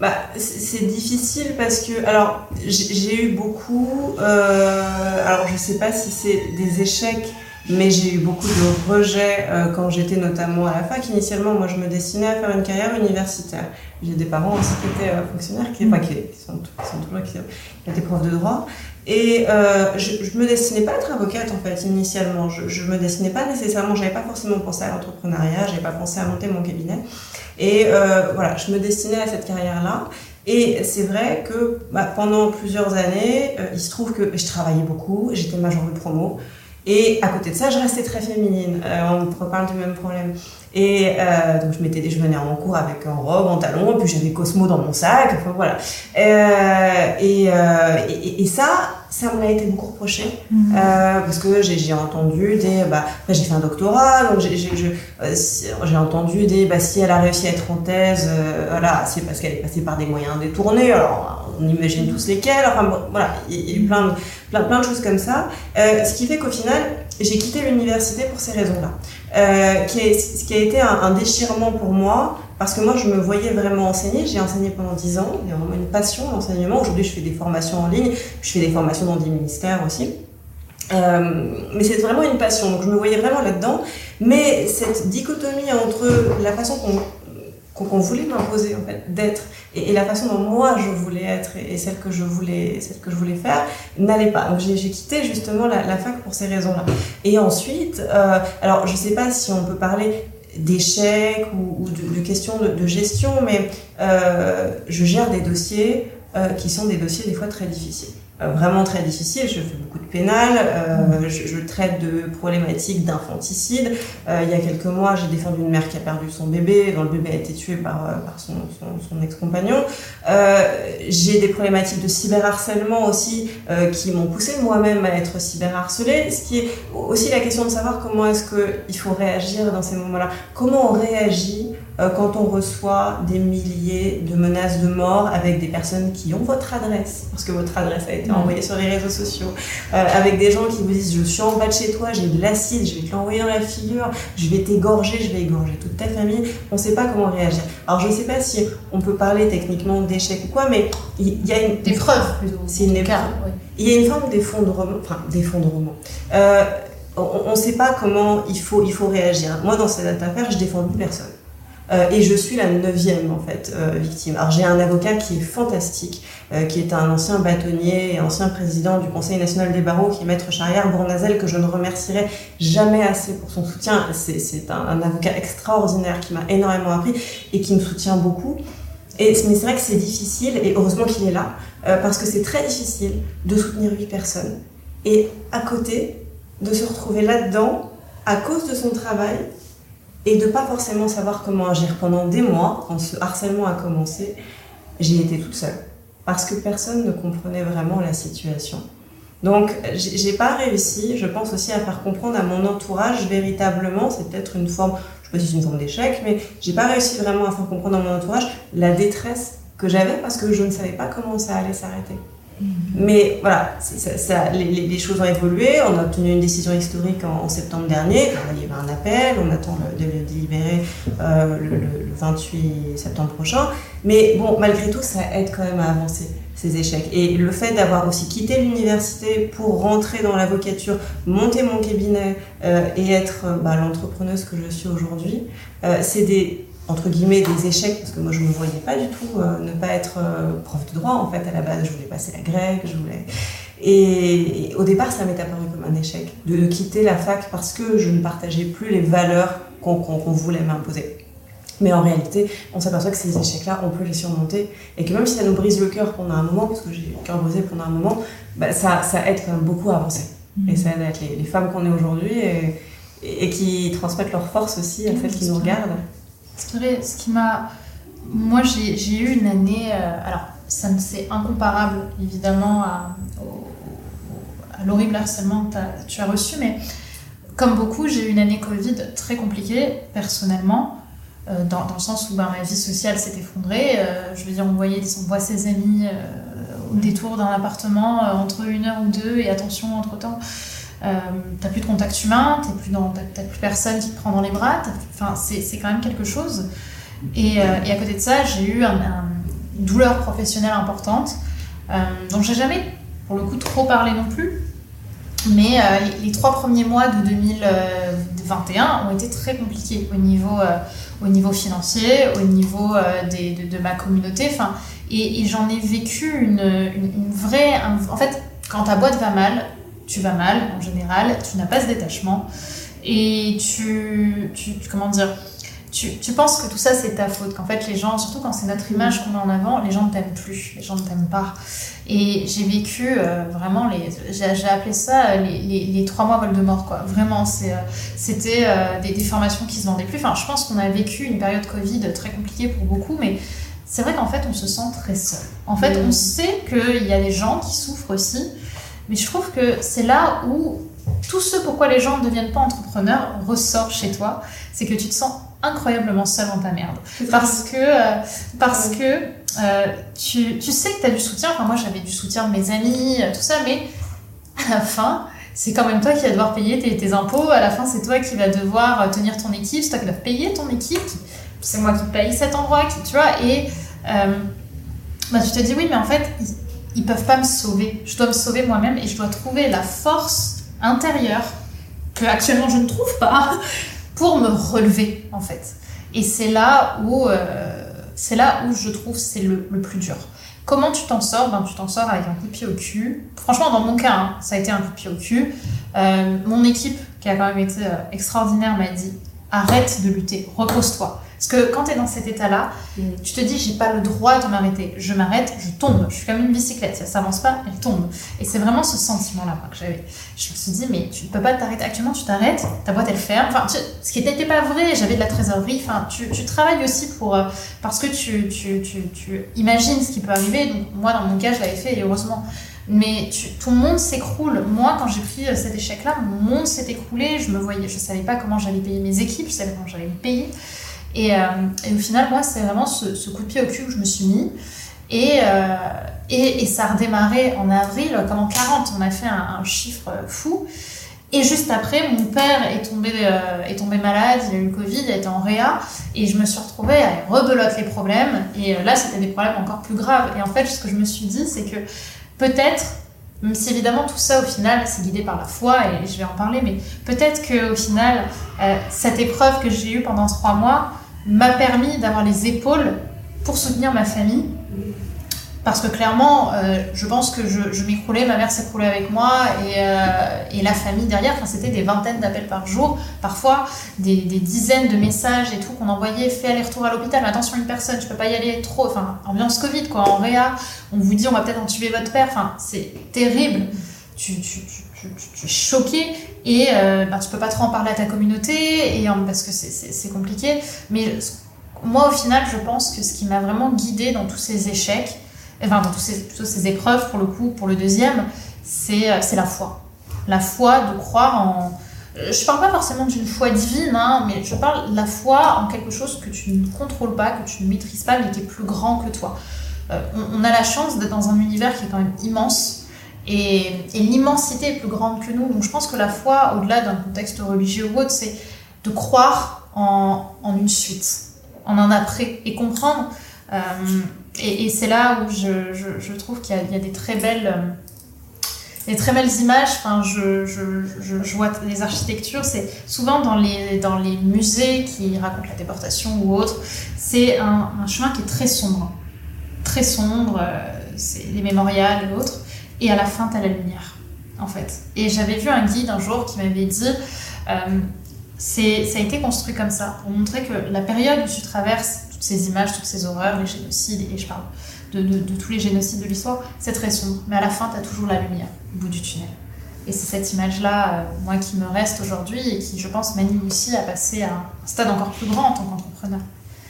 Bah, c'est difficile parce que, alors, j'ai eu beaucoup, euh, alors je sais pas si c'est des échecs, mais j'ai eu beaucoup de rejets quand j'étais notamment à la fac. Initialement, moi, je me destinais à faire une carrière universitaire. J'ai des parents aussi qui étaient fonctionnaires, qui, enfin, qui, qui sont, qui sont toujours, qui, qui étaient profs de droit. Et euh, je, je me destinais pas à être avocate en fait initialement. Je, je me destinais pas nécessairement, j'avais pas forcément pensé à l'entrepreneuriat, j'avais pas pensé à monter mon cabinet. Et euh, voilà, je me destinais à cette carrière-là. Et c'est vrai que bah, pendant plusieurs années, euh, il se trouve que je travaillais beaucoup, j'étais major de promo. Et à côté de ça, je restais très féminine. On reparle du même problème. Et euh, donc je m'étais, je venais en cours avec en robe, en talons, puis j'avais Cosmo dans mon sac. Enfin voilà. Euh, et, euh, et, et ça, ça m'a été beaucoup reproché euh, parce que j'ai, entendu des, bah, enfin, j'ai fait un doctorat, donc j'ai, entendu des, bah, si elle a réussi à être en thèse, voilà, c'est parce qu'elle est passée par des moyens détournés. Alors on imagine tous lesquels. Enfin bon, voilà, il y a eu plein de, plein, plein de choses comme ça. Ce qui fait qu'au final, j'ai quitté l'université pour ces raisons-là. Euh, ce qui a été un, un déchirement pour moi, parce que moi je me voyais vraiment enseigner. J'ai enseigné pendant 10 ans, j'ai vraiment une passion l'enseignement. Aujourd'hui, je fais des formations en ligne, je fais des formations dans des ministères aussi. Euh, mais c'est vraiment une passion, donc je me voyais vraiment là-dedans. Mais cette dichotomie entre la façon qu'on qu'on voulait m'imposer en fait d'être. Et, la façon dont moi je voulais être et, celle que je voulais celle que je voulais faire n'allait pas. Donc j'ai quitté justement la, fac pour ces raisons là et ensuite euh, alors je sais pas si on peut parler d'échecs ou, de, questions de, gestion mais euh, je gère des dossiers euh, qui sont des dossiers des fois très difficiles vraiment très difficiles. Je fais beaucoup de pénal, euh, je, je traite de problématiques d'infanticide. Euh, il y a quelques mois, j'ai défendu une mère qui a perdu son bébé, dont le bébé a été tué par, euh, par son, son, son ex-compagnon. Euh, j'ai des problématiques de cyberharcèlement aussi euh, qui m'ont poussé moi-même à être cyberharcelée. Ce qui est aussi la question de savoir comment est-ce qu'il faut réagir dans ces moments-là. Comment on réagit euh, quand on reçoit des milliers de menaces de mort avec des personnes qui ont votre adresse, parce que votre adresse a été Mhm. envoyée sur les réseaux sociaux, euh, avec des gens qui vous disent je suis en bas de chez toi, j'ai de l'acide, je vais te l'envoyer dans la figure, je vais t'égorger, je vais égorger toute ta famille. On ne sait pas comment réagir. Alors je ne sais pas si on peut parler techniquement d'échec ou quoi, mais il y a une Des preuves plutôt. C'est une épreuve. oui. il y a une forme d'effondrement, enfin d'effondrement. Euh, on ne sait pas comment il faut, il faut réagir. Moi, dans cette affaire, je défends plus personne. Euh, et je suis la neuvième en fait euh, victime. Alors j'ai un avocat qui est fantastique, euh, qui est un ancien bâtonnier et ancien président du Conseil national des barreaux, qui est maître Charrière Bournazel, que je ne remercierai jamais assez pour son soutien. C'est un, avocat extraordinaire qui m'a énormément appris et qui me soutient beaucoup. Et, mais c'est vrai que c'est difficile, et heureusement qu'il est là, parce que c'est très difficile de soutenir huit personnes. Et à côté, de se retrouver là-dedans à cause de son travail et de pas forcément savoir comment agir. Pendant des mois, quand ce harcèlement a commencé, j'ai été toute seule parce que personne ne comprenait vraiment la situation. Donc, j'ai pas réussi, je pense aussi à faire comprendre à mon entourage véritablement, c'est peut-être une forme, je sais pas si c'est une forme d'échec, mais j'ai pas réussi vraiment à faire comprendre à mon entourage la détresse que j'avais parce que je ne savais pas comment ça allait s'arrêter. Mais voilà, les, choses ont évolué. On a obtenu une décision historique en, septembre dernier. il y avait un appel, on attend de le délibérer euh, le, 28 septembre prochain. Mais bon, malgré tout, ça aide quand même à avancer ces échecs. Et le fait d'avoir aussi quitté l'université pour rentrer dans l'avocature, monter mon cabinet euh, et être bah, l'entrepreneuse que je suis aujourd'hui, euh, c'est des entre guillemets des échecs parce que moi je ne me voyais pas du tout euh, ne pas être euh, prof de droit en fait à la base. Je voulais passer la grecque je voulais. Et, au départ ça m'est apparu comme un échec de, quitter la fac parce que je ne partageais plus les valeurs qu'on voulait m'imposer. Mais en réalité on s'aperçoit que ces échecs là on peut les surmonter et que même si ça nous brise le cœur pendant un moment parce que j'ai le cœur brisé pendant un moment bah, ça, ça, aide quand même beaucoup à avancer. Mmh. et ça aide à être les, femmes qu'on est aujourd'hui et, et, qui transmettent leur force aussi à celles qui nous regardent ce qui m'a. Moi, j'ai eu une année. Euh, alors, ça c'est incomparable, évidemment, à, l'horrible harcèlement que tu as reçu, mais comme beaucoup, j'ai eu une année Covid très compliquée, personnellement. Euh, dans, dans, le sens où ben, ma vie sociale s'est effondrée. Euh, je veux dire, on voyait, on voit ses amis au détour d'un appartement entre une heure ou deux, et attention, entre-temps, euh, t'as plus de contact humain, t'as plus, dans, plus personne qui te prend dans les bras, enfin, c'est quand même quelque chose. Et, euh, et, à côté de ça, j'ai eu une douleur professionnelle importante, euh, dont j'ai jamais, pour le coup, trop parlé non plus. Mais euh, les, trois premiers mois de 2021 ont été très compliqués au niveau, au niveau financier, au niveau des, de, ma communauté. Enfin, et, et j'en ai vécu une, une, vraie. en fait, quand ta boîte va mal, tu vas mal en général, tu n'as pas ce détachement et tu, tu, comment dire, tu, tu, penses que tout ça c'est ta faute, qu'en fait les gens, surtout quand c'est notre image qu'on met en avant, les gens ne t'aiment plus, les gens ne t'aiment pas. Et j'ai vécu euh, vraiment, les, j'ai, appelé ça euh, les, les, les, trois mois vol de mort, quoi. Vraiment, c'est, euh, c'était des, des, formations qui se vendaient plus. Enfin, je pense qu'on a vécu une période Covid très compliquée pour beaucoup, mais c'est vrai qu'en fait on se sent très seul. En fait, on sait qu'il y a des gens qui souffrent aussi. Mais je trouve que c'est là où tout ce pourquoi les gens ne deviennent pas entrepreneurs ressort chez toi. C'est que tu te sens incroyablement seul dans ta merde. Parce que, euh, parce que euh, tu, tu, sais que tu as du soutien. Enfin, moi, j'avais du soutien de mes amis, euh, tout ça, mais à la fin, c'est quand même toi qui vas devoir payer tes, tes impôts. À la fin, c'est toi qui vas devoir tenir ton équipe. C'est toi qui vas payer ton équipe. C'est moi qui paye cet endroit, qui, tu vois. Et bah, tu te dis, oui, mais en fait, ils peuvent pas me sauver. Je dois me sauver moi-même et je dois trouver la force intérieure que actuellement je ne trouve pas pour me relever en fait. Et c'est là où euh, c'est là où je trouve c'est le, plus dur. Comment tu t'en sors? Ben, Tu t'en sors avec un coup de pied au cul. Franchement, dans mon cas, hein, ça a été un coup de pied au cul. Euh, mon équipe, qui a quand même été euh, extraordinaire, m'a dit arrête de lutter, repose-toi. Parce que quand tu es dans cet état-là, mm. tu te dis, j'ai pas le droit de m'arrêter. Je m'arrête, je tombe. Je suis comme une bicyclette. Si elle s'avance pas, elle tombe. Et c'est vraiment ce sentiment-là que j'avais. Je me suis dit, mais tu ne peux pas t'arrêter. Actuellement, tu t'arrêtes, ta boîte, elle ferme. Enfin, ce qui n'était pas vrai, j'avais de la trésorerie. Enfin, tu, tu travailles aussi pour, euh, parce que tu, tu, tu, imagines ce qui peut arriver. Donc, moi, dans mon cas, je l'avais fait et heureusement. Mais ton monde s'écroule. Moi, quand j'ai pris euh, cet échec-là, mon monde s'est écroulé. Je me voyais, je savais pas comment j'allais payer mes équipes, je savais comment j'allais me payer. Et, euh, et, au final, moi, c'est vraiment ce, coup de pied au cul que je me suis mis. Et, euh, et, ça a redémarré en avril, comme en 40, on a fait un, chiffre fou. Et juste après, mon père est tombé, euh, est tombé malade, il a eu le Covid, il était en réa, et je me suis retrouvée à rebelote les problèmes. Et là, c'était des problèmes encore plus graves. Et en fait, ce que je me suis dit, c'est que peut-être, même si évidemment tout ça, au final, c'est guidé par la foi, et je vais en parler, mais peut-être qu'au final, cette épreuve que j'ai eue pendant trois mois, m'a permis d'avoir les épaules pour soutenir ma famille. Parce que clairement, euh, je pense que je, je m'écroulais, ma mère s'écroulait avec moi et, euh, et la famille derrière. Enfin, c'était des vingtaines d'appels par jour, parfois des, dizaines de messages et tout qu'on envoyait. Fais aller-retour à l'hôpital, attention une personne, tu peux pas y aller trop. Enfin, ambiance Covid quoi, en réa. On vous dit on va peut-être entuber votre père. Enfin, c'est terrible. Tu, es choqué et euh, bah, tu peux pas trop en parler à ta communauté et, parce que c'est compliqué. Mais moi, au final, je pense que ce qui m'a vraiment guidée dans tous ces échecs, enfin dans tous ces, épreuves pour le coup, pour le deuxième, c'est euh, la foi. La foi de croire en... euh, Je parle pas forcément d'une foi divine, hein, mais je parle la foi en quelque chose que tu ne contrôles pas, que tu ne maîtrises pas, mais qui est plus grand que toi. Euh, on, a la chance d'être dans un univers qui est quand même immense, et, l'immensité est plus grande que nous. Donc je pense que la foi, au-delà d'un contexte religieux ou autre, c'est de croire en, une suite, en un après, et comprendre. Et c'est là où je, trouve qu'il y, a- des très belles, euh, des très belles images. Enfin, je, vois les architectures, c'est souvent dans les, musées qui racontent la déportation ou autre, c'est un, chemin qui est très sombre. Très sombre, euh, c'est les mémorials et autres. Et à la fin, tu as la lumière, en fait. Et j'avais vu un guide un jour qui m'avait dit euh, ça a été construit comme ça, pour montrer que la période où tu traverses toutes ces images, toutes ces horreurs, les génocides, et je parle de, de- de tous les génocides de l'histoire, c'est très sombre. Mais à la fin, tu as toujours la lumière au bout du tunnel. Et c'est cette image-là, euh, moi, qui me reste aujourd'hui et qui, je pense, m'anime aussi à passer à un stade encore plus grand en tant qu'entrepreneur.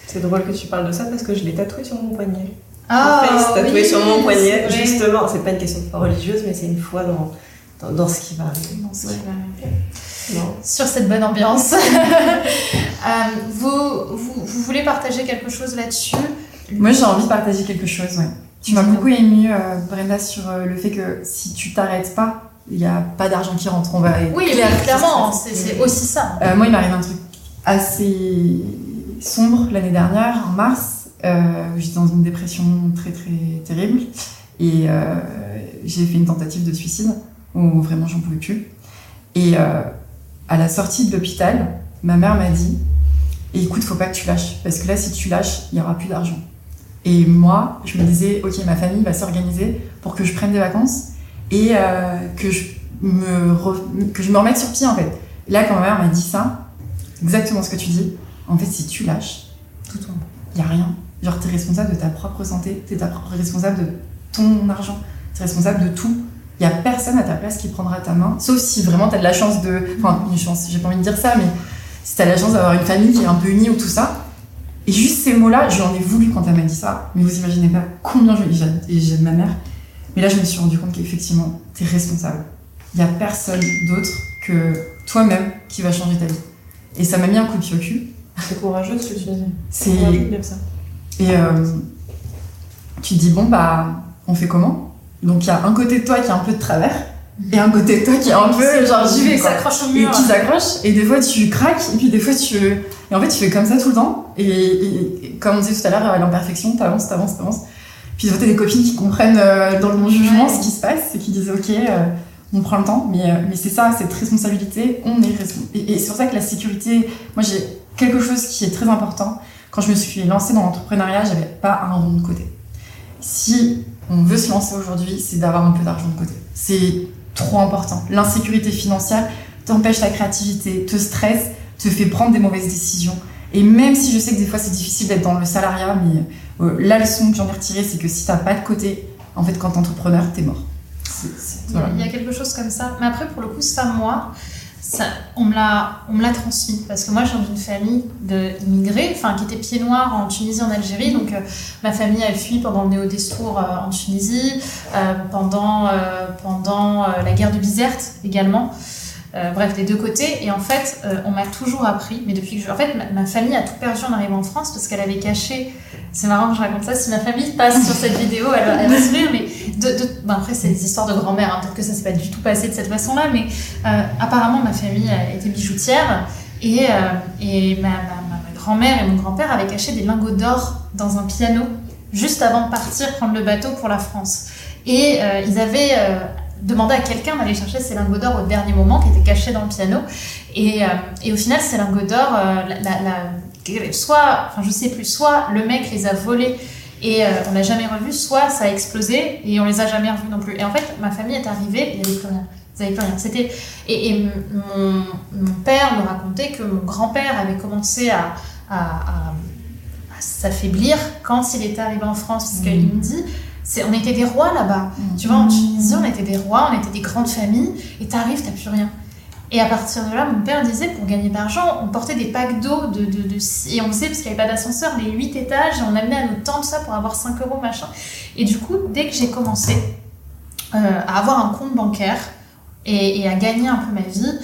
C'est drôle que tu parles de ça parce que je l'ai tatoué sur mon poignet. Ah, face tatoué oui, sur mon poignet, justement. C'est pas une question de foi religieuse, mais c'est une foi dans, dans, dans ce qui va arriver. Non, c'est Ouais. vrai. Non. sur cette bonne ambiance. Euh, vous, vous, vous voulez partager quelque chose là-dessus? Moi, j'ai envie de partager quelque chose, ouais. Tu m'as beaucoup ému, euh, Brenda, sur euh, le fait que si tu t'arrêtes pas, il n'y a pas d'argent qui rentre. On va Oui, clair clairement, c'est aussi ça. Moi, il m'arrive un truc assez sombre l'année dernière, en mars. J'étais dans une dépression très très terrible et j'ai fait une tentative de suicide où vraiment j'en pouvais plus. Et euh, à la sortie de l'hôpital, ma mère m'a dit "Écoute, faut pas que tu lâches parce que là, si tu lâches, il y aura plus d'argent." Et moi, je me disais "Ok, ma famille va s'organiser pour que je prenne des vacances et euh, que je me re- que je me remette sur pied en fait." Et là, quand ma mère m'a dit ça, exactement ce que tu dis. En fait, si tu lâches, tout tombe. Il y a rien. Genre, t'es responsable de ta propre santé, t'es ta propre responsable de ton argent, t'es responsable de tout. Il y a personne à ta place qui prendra ta main, sauf si vraiment t'as de la chance de. Enfin, une chance, j'ai pas envie de dire ça, mais si t'as la chance d'avoir une famille qui est un peu unie ou tout ça. Et juste ces mots-là, je l'en ai voulu quand elle m'a dit ça, mais vous imaginez pas combien j'ai j'aime ma mère. Mais là, je me suis rendu compte qu'effectivement, t'es responsable. Il y a personne d'autre que toi-même qui va changer ta vie. Et ça m'a mis un coup de pied au cul. C'est courageux ce que tu dis. C'est de et euh, tu te dis, bon, bah, on fait comment? Donc, il y a un côté de toi qui est un peu de travers, et un côté de toi qui est un peu genre, j'y vais, qui quoi. s'accroche au Et mur. qui s'accroche, et des fois tu craques, et puis des fois tu. Et en fait, tu fais comme ça tout le temps, et, et- et comme on disait tout à l'heure, à l'imperfection, t'avances, t'avances, t'avances. Puis des fois, t'as des copines qui comprennent euh, dans le non-jugement Ouais. ce qui se passe, et qui disent, ok, euh, on prend le temps, mais, euh, mais c'est ça, cette responsabilité, on est responsable. Et, et c'est pour ça que la sécurité, moi j'ai quelque chose qui est très important. Quand je me suis lancée dans l'entrepreneuriat, j'avais pas un rond de côté. Si on veut se lancer aujourd'hui, c'est d'avoir un peu d'argent de côté. C'est trop important. L'insécurité financière t'empêche ta créativité, te stresse, te fait prendre des mauvaises décisions. Et même si je sais que des fois c'est difficile d'être dans le salariat, mais euh, la leçon que j'en ai retirée, c'est que si t'as pas de côté, en fait, quand t'es entrepreneur, t'es mort. Il y a quelque chose comme ça. Mais après, pour le coup, ça, moi, on me l'a transmis. Parce que moi, je viens d'une famille d'immigrés, enfin, qui était pieds noirs en Tunisie, en Algérie. Donc, euh, ma famille a fui pendant le néo-destour euh, en Tunisie, euh, pendant, pendant la guerre de Bizerte également. Euh, bref, des deux côtés. Et en fait, euh, on m'a toujours appris, mais depuis que je. En fait, ma, ma famille a tout perdu en arrivant en France parce qu'elle avait caché. C'est marrant que je raconte ça. Si ma famille passe sur cette vidéo, elle, elle va se rire, mais de, ben après, c'est des histoires de grand-mère. hein. Peut-être que ça s'est pas du tout passé de cette façon-là, mais euh, apparemment, ma famille était bijoutière et, et ma, grand-mère et mon grand-père avaient caché des lingots d'or dans un piano juste avant de partir prendre le bateau pour la France. Et ils avaient demandé à quelqu'un d'aller chercher ces lingots d'or au dernier moment qui étaient cachés dans le piano. Et, euh, et au final, ces lingots d'or, la, soit, enfin je sais plus, soit le mec les a volés et euh, on l'a jamais revu, soit ça a explosé et on les a jamais revus non plus. Et en fait, ma famille est arrivée, il n'y avait plus rien. Ils n'avaient plus rien. C'était et, et mon, mon, père me racontait que mon grand-père avait commencé à, à, à, à s'affaiblir quand il était arrivé en France, parce qu'il me dit. On était des rois là-bas. Tu vois, en Tunisie, on était des rois, on était des grandes familles, et t'arrives, t'as plus rien. Et à partir de là, mon père disait, pour gagner de l'argent, on portait des packs d'eau de, de, de, et on faisait, parce qu'il n'y avait pas d'ascenseur, les 8 étages, et on amenait à notre tante ça pour avoir 5 euros, machin. Et du coup, dès que j'ai commencé euh, à avoir un compte bancaire et, et, à gagner un peu ma vie,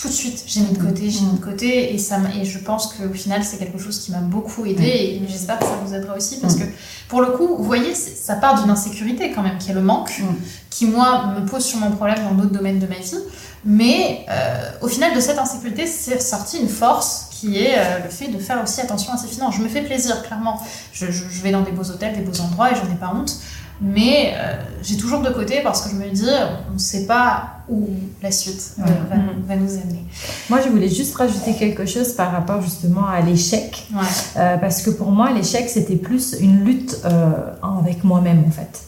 tout de suite, j'ai mis de côté, j'ai mis de côté, et, ça, et je pense qu'au final, c'est quelque chose qui m'a beaucoup aidé, et j'espère que ça vous aidera aussi, parce que pour le coup, vous voyez, ça part d'une insécurité quand même, qui est le manque, qui moi, me pose sûrement problème dans d'autres domaines de ma vie. Mais euh, au final de cette insécurité, c'est sorti une force qui est euh, le fait de faire aussi attention à ses finances. Je me fais plaisir, clairement. Je, je, je vais dans des beaux hôtels, des beaux endroits et j'en ai pas honte. Mais euh, j'ai toujours de côté parce que je me dis, on ne sait pas où la suite ouais. va, va, nous amener. Moi, je voulais juste rajouter quelque chose par rapport justement à l'échec. Ouais. Euh, parce que pour moi, l'échec, c'était plus une lutte avec moi-même, en fait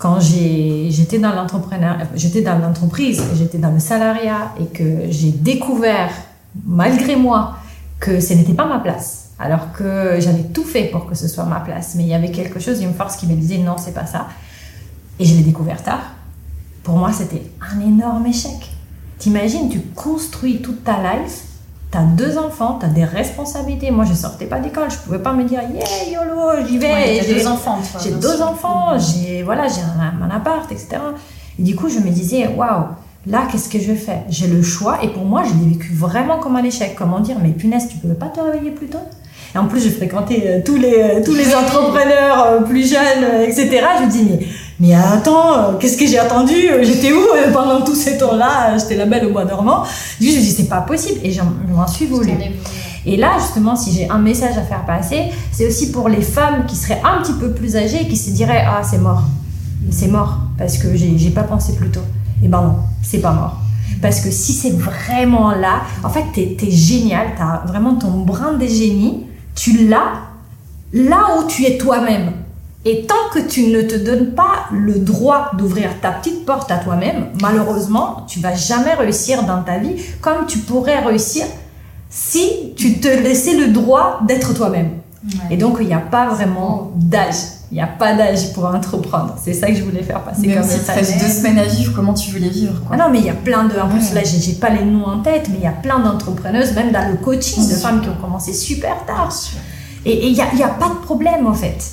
quand j'étais dans l'entrepreneur, j'étais dans l'entreprise, j'étais dans le salariat et que j'ai découvert, malgré moi, que ce n'était pas ma place. Alors que j'avais tout fait pour que ce soit ma place. Mais il y avait quelque chose, une force qui me disait non, c'est pas ça. Et je l'ai découvert tard. Pour moi, c'était un énorme échec. T'imagines, tu construis toute ta life T'as deux enfants, t'as des responsabilités. Moi, je sortais pas d'école, je pouvais pas me dire yeah yolo, j'y vais. Ouais, j'ai deux enfants. J'ai deux enfants, j'ai voilà, j'ai un, un, appart, etc. Et du coup, je me disais waouh, là, qu'est-ce que je fais? J'ai le choix. Et pour moi, je l'ai vécu vraiment comme un échec. Comment dire Mais punaise, tu pouvais pas te réveiller plus tôt? Et en plus, je fréquentais euh, tous les, euh, tous les entrepreneurs euh, plus jeunes, etc. Je me dis, mais, mais attends, qu'est-ce que j'ai attendu J'étais où pendant tous ces temps-là J'étais la belle au bois dormant. Du coup, je me dis, c'est pas possible. Et je m'en suis voulu. Et là, justement, si j'ai un message à faire passer, c'est aussi pour les femmes qui seraient un petit peu plus âgées et qui se diraient, ah, c'est mort. C'est mort. Parce que j'ai pas pensé plus tôt. Et ben non, c'est pas mort. Parce que si c'est vraiment là, en fait, t'es es génial, t'as vraiment ton brin de génie tu l'as là où tu es toi-même. Et tant que tu ne te donnes pas le droit d'ouvrir ta petite porte à toi-même, malheureusement, tu vas jamais réussir dans ta vie comme tu pourrais réussir si tu te laissais le droit d'être toi-même. Ouais. Et donc, il n'y a pas vraiment d'âge. Il n'y a pas d'âge pour entreprendre. C'est ça que je voulais faire passer mais comme si message. tu deux semaines à vivre, comment tu veux les vivre quoi? Ah Non, mais il y a plein de. En plus, ouais. là, j'ai pas les noms en tête, mais il y a plein d'entrepreneuses, même dans le coaching, de femmes qui ont commencé super tard. Et il n'y a, y a pas de problème, en fait.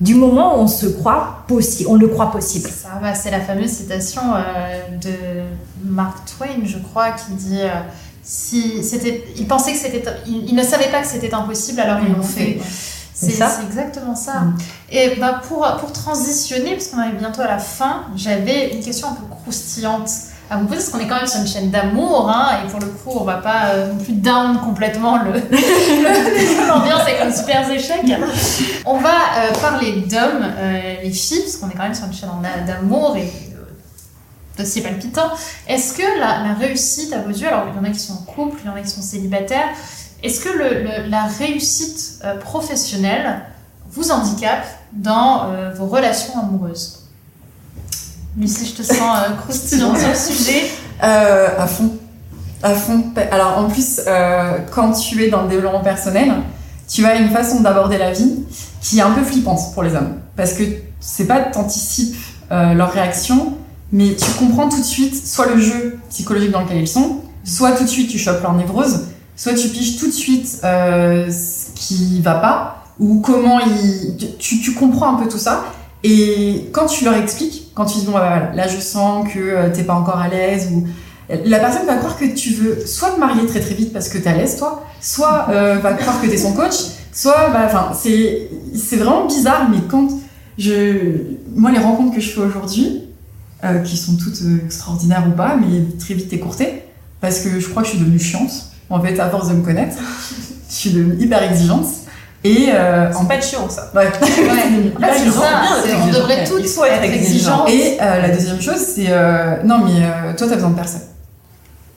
Du moment où on se croit possible, on le croit possible. Ça va, c'est la fameuse citation euh, de Mark Twain, je crois, qui dit. Euh, si c'était, il pensait que c'était, il, il, ne savait pas que c'était impossible, alors ils l'ont fait. fait. C'est exactement ça. Mmh. Et bah pour, pour transitionner, parce qu'on arrive bientôt à la fin, j'avais une question un peu croustillante à vous poser, parce qu'on est quand même sur une chaîne d'amour, hein, et pour le coup, on va pas euh, non plus down complètement l'ambiance avec un super échec. On va euh, parler d'hommes, euh, les filles, parce qu'on est quand même sur une chaîne d'amour et dossier palpitant. Est-ce que la, la, réussite à vos yeux, alors il y en a qui sont en couple, il y en a qui sont célibataires, est-ce que le, le, la réussite euh, professionnelle vous handicape dans euh, vos relations amoureuses? Lucie, je te sens euh, croustillante sur le sujet. à fond. À fond. Alors en plus, quand tu es dans le développement personnel, tu as une façon d'aborder la vie qui est un peu flippante pour les hommes. Parce que c'est pas t'anticipes leur réaction, mais tu comprends tout de suite soit le jeu psychologique dans lequel ils sont, soit tout de suite tu chopes leur névrose, soit tu piges tout de suite euh, ce qui va pas, ou comment ils... Tu, tu, comprends un peu tout ça, et quand tu leur expliques, quand tu dis, bon, bah, là je sens que euh, t'es pas encore à l'aise, ou... La personne va croire que tu veux soit te marier très très vite parce que t'es à l'aise toi, soit euh, va croire que t'es son coach, soit, bah, c'est c'est vraiment bizarre, mais quand je, moi les rencontres que je fais aujourd'hui, qui sont toutes extraordinaires ou pas, mais très vite écourtées, parce que je crois que je suis devenue chiante, en fait, à force de me connaître. je suis devenue hyper exigeante. Et euh, c'est en... pas chiant ça. Ouais. ouais. C'est ça. On devrait toutes être, être exigeantes. Et euh, la deuxième chose, c'est euh, non mais euh, toi t'as besoin de personne.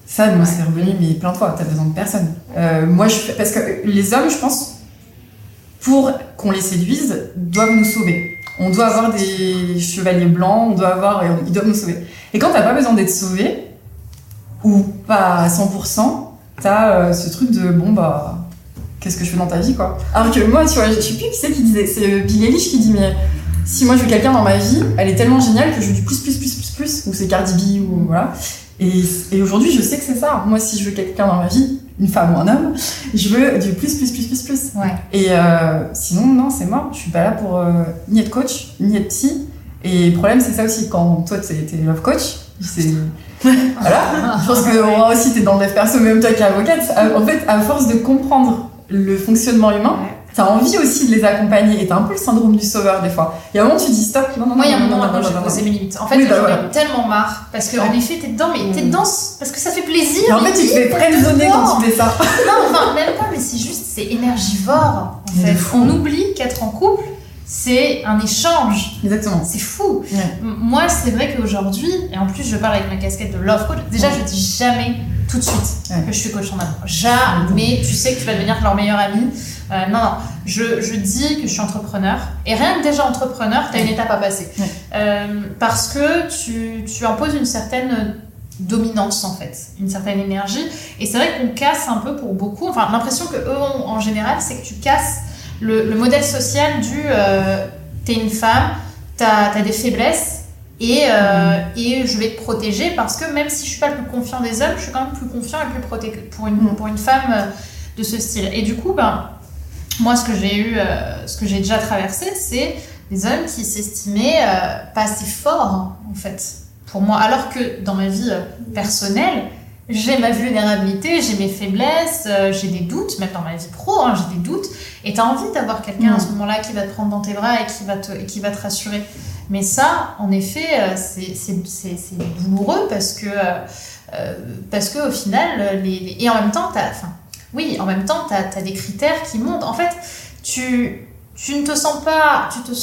Ça, moi, c'est revenu mais plein de fois. T'as besoin de personne. moi, je parce que les hommes, je pense, pour qu'on les séduise, doivent nous sauver. On doit avoir des chevaliers blancs, on doit avoir, ils doivent nous sauver. Et quand t'as pas besoin d'être sauvé, ou pas à 100%, t'as euh, ce truc de bon bah qu'est-ce que je fais dans ta vie quoi. Alors que moi tu vois, je sais plus qui c'est qui disait, c'est Billy Eilish qui dit mais si moi je veux quelqu'un dans ma vie, elle est tellement géniale que je veux du plus plus plus plus plus ou c'est Cardi B ou voilà. Et, et aujourd'hui je sais que c'est ça. Moi si je veux quelqu'un dans ma vie, une femme ou un homme, je veux du plus plus plus plus plus. Ouais. Et euh, sinon non c'est mort. Je suis pas là pour euh, ni être coach ni être psy. Et le problème c'est ça aussi quand toi t'es love coach, c'est voilà. Je pense que moi aussi, t'es dans le dev perso, même toi qui es avocate. En fait, à force de comprendre le fonctionnement humain, Ouais. t'as envie aussi de les accompagner. Et t'as un peu le syndrome du sauveur des fois. Il y a un moment, tu dis stop. Non, non, Moi, il y a un moment j'ai posé mes limites. En fait, Oui, bah j'en ai voilà. tellement marre. Parce que, en effet, t'es dedans, mais t'es Mm. dedans parce que ça fait plaisir. Et en fait, tu te fais friendzoner quand tu fais ça. Non, enfin, même pas, mais c'est juste, c'est énergivore, en Mais fait. On oublie qu'être en couple, c'est un échange. Exactement. C'est fou. Ouais. Moi, c'est vrai qu'aujourd'hui, et en plus, je parle avec ma casquette de love coach, déjà, Ouais. je dis jamais tout de suite Ouais. que je suis coach en amour. Jamais tu sais que tu vas devenir leur meilleur ami. Euh, non, non. Je, je dis que je suis entrepreneur. Et rien que déjà entrepreneur, tu as une étape à passer. Euh, parce que tu, tu imposes une certaine dominance, en fait. Une certaine énergie. Et c'est vrai qu'on casse un peu pour beaucoup. Enfin, l'impression que eux ont en général, c'est que tu casses le, le modèle social du euh, t'es une femme, t'as as des faiblesses et, euh, et je vais te protéger parce que même si je suis pas le plus confiant des hommes, je suis quand même plus confiant et plus protégé pour une, Mm. pour une femme euh, de ce style. Et du coup, ben, moi, ce que j'ai eu, euh, ce que j'ai déjà traversé, c'est des hommes qui s'estimaient pas assez forts, en fait, pour moi. Alors que dans ma vie personnelle, j'ai ma vulnérabilité, j'ai mes faiblesses, euh, j'ai des doutes, même dans ma vie pro, hein, j'ai des doutes. Et tu as envie d'avoir quelqu'un à Mm. ce moment-là qui va te prendre dans tes bras et qui va te, et qui va te rassurer. Mais ça, en effet, euh, c'est- douloureux parce que, euh, parce que au final, les, les- et en même temps, t'as, enfin, oui, en même temps, tu as, des critères qui montent. En fait, tu, tu ne te sens pas, tu te,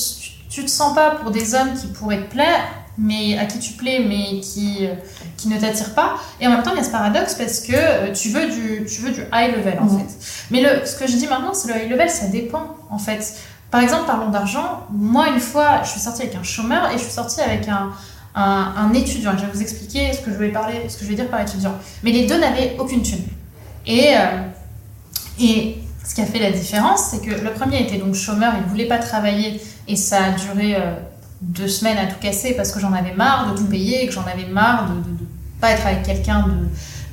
tu, te sens pas pour des hommes qui pourraient te plaire, mais à qui tu plais, mais qui, qui ne t'attirent pas. Et en même temps, il y a ce paradoxe parce que euh, tu veux du, tu veux du high level en Mhm. fait. Mais le, ce que je dis maintenant, c'est le high level, ça dépend en fait. Par exemple, parlons d'argent. Moi, une fois, je suis sortie avec un chômeur et je suis sortie avec un, un, un étudiant. Je vais vous expliquer ce que je vais parler, ce que je vais dire par étudiant. Mais les deux n'avaient aucune thune. Et, euh, et ce qui a fait la différence, c'est que le premier était donc chômeur, il voulait pas travailler et ça a duré euh, deux semaines à tout casser parce que j'en avais marre de tout payer et que j'en avais marre de, de, de pas être avec quelqu'un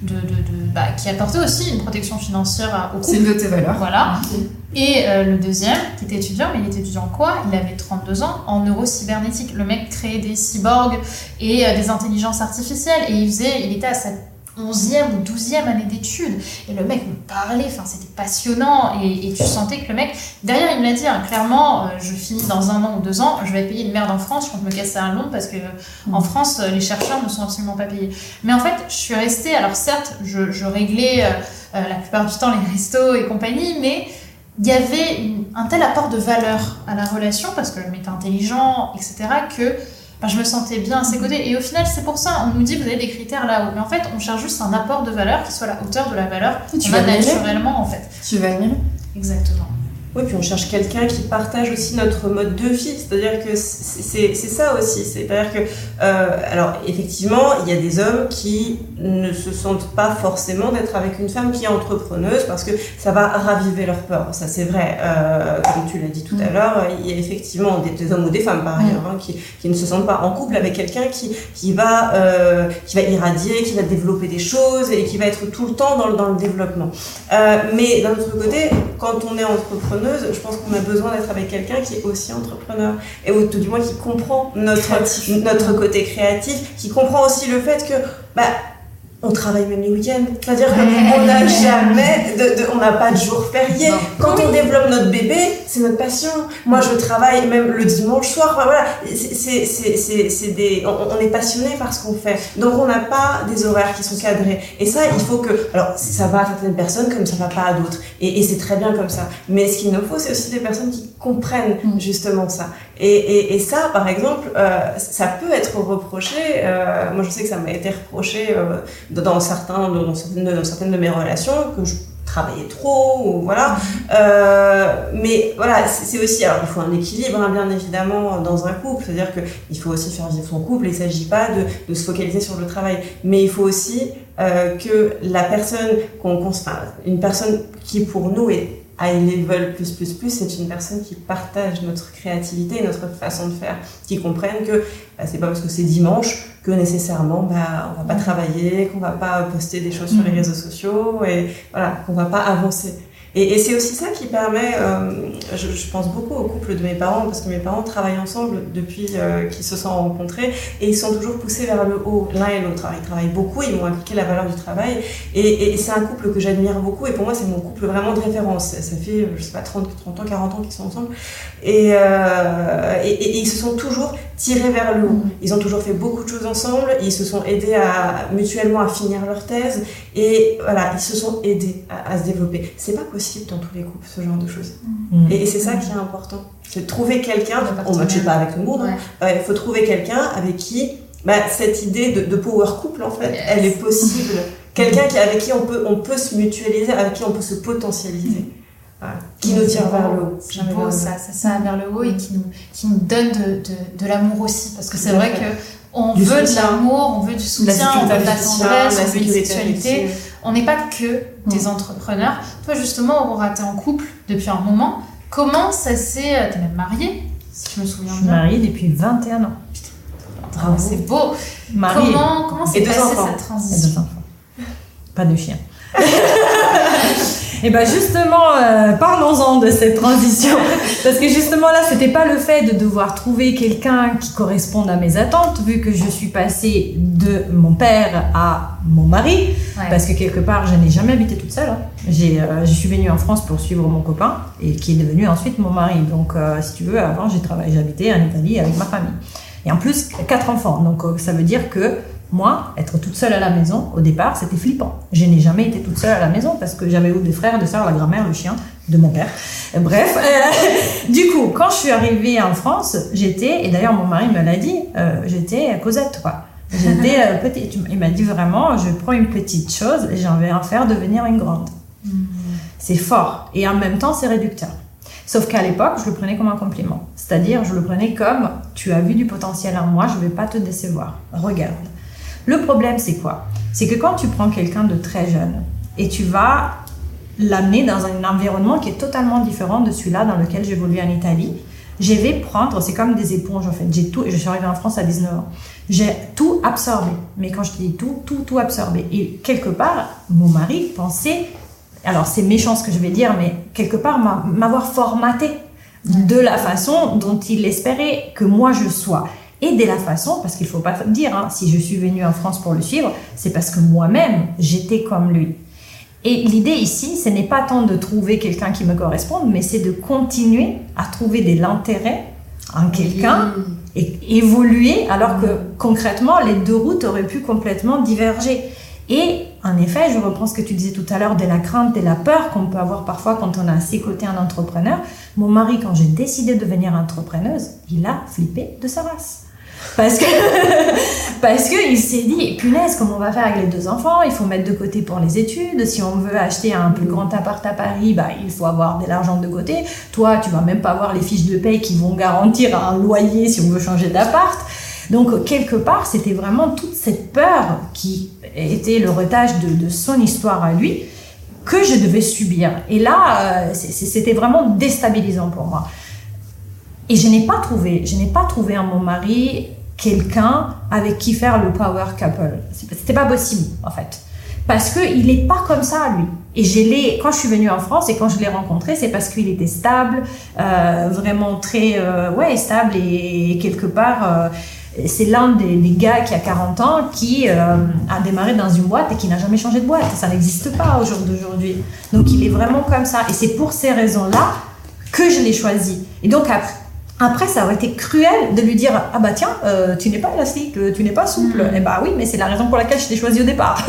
de, de, de, de- bah, qui apportait aussi une protection financière au couple. C'est une de tes valeurs. Voilà. Et euh, le deuxième, qui était étudiant, mais il était étudiant quoi? Il avait 32 ans en neurocybernétique. Le mec créait des cyborgs et euh, des intelligences artificielles. Et il faisait, il était à sa 11e ou 12e année d'études. Et le mec me parlait, enfin, c'était passionnant. Et, et tu sentais que le mec, derrière, il me l'a dit, hein, clairement, euh, je finis dans un an ou deux ans, je vais payer une merde en France, je compte me casser un long parce que en France, euh, les chercheurs ne sont absolument pas payés. Mais en fait, je suis restée, alors certes, je, je réglais euh, euh, la plupart du temps les restos et compagnie, mais il y avait une- un tel apport de valeur à la relation, parce que le mec était intelligent, etc., que je me sentais bien à ses côtés. Et au final, c'est pour ça, on nous dit, vous avez des critères là-haut. Mais en fait, on cherche juste un apport de valeur qui soit à la hauteur de la valeur qu'on a naturellement, en fait. Tu vas admirer. Exactement. Oui, puis on cherche quelqu'un qui partage aussi notre mode de vie. C'est-à-dire que c'est ça aussi. C'est-à-dire que, euh, alors effectivement, il y a des hommes qui ne se sentent pas forcément d'être avec une femme qui est entrepreneuse parce que ça va raviver leur peur. Ça, c'est vrai. Euh, comme tu l'as dit tout à Mm. l'heure, il y a effectivement des, des hommes ou des femmes par Mm. ailleurs hein, qui, qui ne se sentent pas en couple avec quelqu'un qui, qui, va, euh, qui va irradier, qui va développer des choses et qui va être tout le temps dans le, dans le développement. Mais d'un autre côté, quand on est entrepreneuse, je pense qu'on a besoin d'être avec quelqu'un qui est aussi entrepreneur et ou tout du moins qui comprend notre, Créatif. notre côté créatif, qui comprend aussi le fait que bah, on travaille même les week-ends. C'est-à-dire qu'on n'a jamais, de, de- on n'a pas de jour férié. Non. Quand on développe notre bébé, c'est notre passion. Moi, je travaille même le dimanche soir. Enfin, voilà, c'est- c'est- c'est c'est- c'est des, on, on est passionné par ce qu'on fait. Donc, on n'a pas des horaires qui sont cadrés. Et ça, il faut que, alors, ça va à certaines personnes comme ça va pas à d'autres. Et, et c'est très bien comme ça. Mais ce qu'il nous faut, c'est aussi des personnes qui comprennent Mm. justement ça. Et, et, et ça, par exemple, euh, ça peut être reproché. euh, moi, je sais que ça m'a été reproché euh, dans certains, dans certaines, dans certaines de mes relations que je travailler trop, ou voilà. Euh, mais voilà, c'est aussi, alors il faut un équilibre, hein, bien évidemment, dans un couple. C'est-à-dire qu'il faut aussi faire vivre son couple. Il ne s'agit pas de, de se focaliser sur le travail, mais il faut aussi que la personne qu'on, enfin, une personne qui pour nous est high level plus plus plus, c'est une personne qui partage notre créativité, notre façon de faire, qui comprenne que bah, c'est pas parce que c'est dimanche que nécessairement bah, on va pas travailler, qu'on va pas poster des choses sur les Mhm. réseaux sociaux et voilà qu'on va pas avancer. Et, c'est aussi ça qui permet, euh, je, pense beaucoup au couple de mes parents, parce que mes parents travaillent ensemble depuis euh, qu'ils se sont rencontrés, et ils sont toujours poussés vers le haut, l'un et l'autre. Ils travaillent beaucoup, ils m'ont inculqué la valeur du travail, et, c'est un couple que j'admire beaucoup, et pour moi c'est mon couple vraiment de référence. Ça fait, je sais pas, 30, 30 ans, 40 ans qu'ils sont ensemble, et, euh, et, ils se sont toujours tirés vers le haut. Ils ont toujours fait beaucoup de choses ensemble, ils se sont aidés mutuellement à finir leur thèse, et voilà, ils se sont aidés à, à se développer. C'est pas possible dans tous les couples, ce genre de choses. Mm. Et, et c'est ça qui est important. C'est de trouver quelqu'un, on ne matche pas avec tout le monde, hein. Ouais. Il faut trouver quelqu'un avec qui bah, cette idée de, de power couple, en fait, Yes. elle est possible. Quelqu'un qui, avec qui on peut, on peut se mutualiser, avec qui on peut se potentialiser. Voilà. Qui nous tire vers le haut. Vers beau ça, ça, ça vers le haut et qui nous, qui nous donne de, de, de l'amour aussi. Parce que c'est vrai fait. que on Du veut de l'amour, on veut du soutien, on veut de la tendresse, on veut une sexualité. On n'est pas que des entrepreneurs. Toi justement, Aurora, t'es en couple depuis un moment. Comment ça s'est... T'es même mariée, si je me souviens Je suis bien. mariée depuis 21 ans. Bravo. C'est beau. Mariée Comment, comment s'est passée cette et deux transition enfants. Pas de chien. Et ben justement, euh, parlons-en de cette transition. Parce que justement là, c'était pas le fait de devoir trouver quelqu'un qui corresponde à mes attentes, vu que je suis passée de mon père à mon mari. Ouais. Parce que quelque part, je n'ai jamais habité toute seule. hein. J'ai, euh, je suis venue en France pour suivre mon copain, et qui est devenu ensuite mon mari. Donc, euh, si tu veux, avant, j'ai travaillé, j'habitais en Italie avec ma famille. Et en plus, quatre enfants. Donc, ça veut dire que moi, être toute seule à la maison, au départ, c'était flippant. Je n'ai jamais été toute seule à la maison parce que j'avais eu des frères, des sœurs, la grand-mère, le chien de mon père. Euh, Bref, euh, du coup, quand je suis arrivée en France, j'étais, et d'ailleurs mon mari me l'a dit, euh, j'étais Cosette, quoi. J'étais euh, petite. Il m'a dit vraiment, je prends une petite chose et j'en vais en faire devenir une grande. C'est fort et en même temps c'est réducteur. Sauf qu'à l'époque, je le prenais comme un compliment. C'est-à-dire, je le prenais comme tu as vu du potentiel en moi, je ne vais pas te décevoir. Regarde. Le problème, c'est quoi? C'est que quand tu prends quelqu'un de très jeune et tu vas l'amener dans un environnement qui est totalement différent de celui-là dans lequel j'évolue en Italie, je vais prendre, c'est comme des éponges en fait. J'ai tout, je suis arrivée en France à 19 ans. J'ai tout absorbé. Mais quand je dis tout, tout, tout absorbé. Et quelque part, mon mari pensait, alors c'est méchant ce que je vais dire, mais quelque part m'a- m'avoir formaté de la façon dont il espérait que moi je sois. Et de la façon, parce qu'il faut pas dire, hein, si je suis venue en France pour le suivre, c'est parce que moi-même, j'étais comme lui. Et l'idée ici, ce n'est pas tant de trouver quelqu'un qui me corresponde, mais c'est de continuer à trouver de l'intérêt en quelqu'un et évoluer alors que concrètement les deux routes auraient pu complètement diverger. Et en effet, je reprends ce que tu disais tout à l'heure de la crainte et la peur qu'on peut avoir parfois quand on a à ses côtés un entrepreneur. Mon mari, quand j'ai décidé de devenir entrepreneuse, il a flippé de sa race. Parce que, parce il s'est dit, punaise, comment on va faire avec les deux enfants? Il faut mettre de côté pour les études. Si on veut acheter un plus grand appart à Paris, bah, il faut avoir de l'argent de côté. Toi, tu vas même pas avoir les fiches de paye qui vont garantir un loyer si on veut changer d'appart. Donc, quelque part, c'était vraiment toute cette peur qui était le retage de, de son histoire à lui que je devais subir. Et là, euh, c'était vraiment déstabilisant pour moi. Et je n'ai pas trouvé, je n'ai pas trouvé en mon mari quelqu'un avec qui faire le power couple. C'était pas possible, en fait. Parce qu'il n'est pas comme ça, lui. Et je quand je suis venue en France et quand je l'ai rencontré, c'est parce qu'il était stable, euh, vraiment très, euh, ouais, stable et, quelque part, euh, c'est l'un des, des gars qui a 40 ans qui a démarré dans une boîte et qui n'a jamais changé de boîte. Ça n'existe pas au jour d'aujourd'hui. Donc il est vraiment comme ça. Et c'est pour ces raisons-là que je l'ai choisi. Et donc après, après, ça aurait été cruel de lui dire Ah bah tiens, euh, tu n'es pas élastique, euh, tu n'es pas souple. Mm. Eh bah oui, mais c'est la raison pour laquelle je t'ai choisi au départ.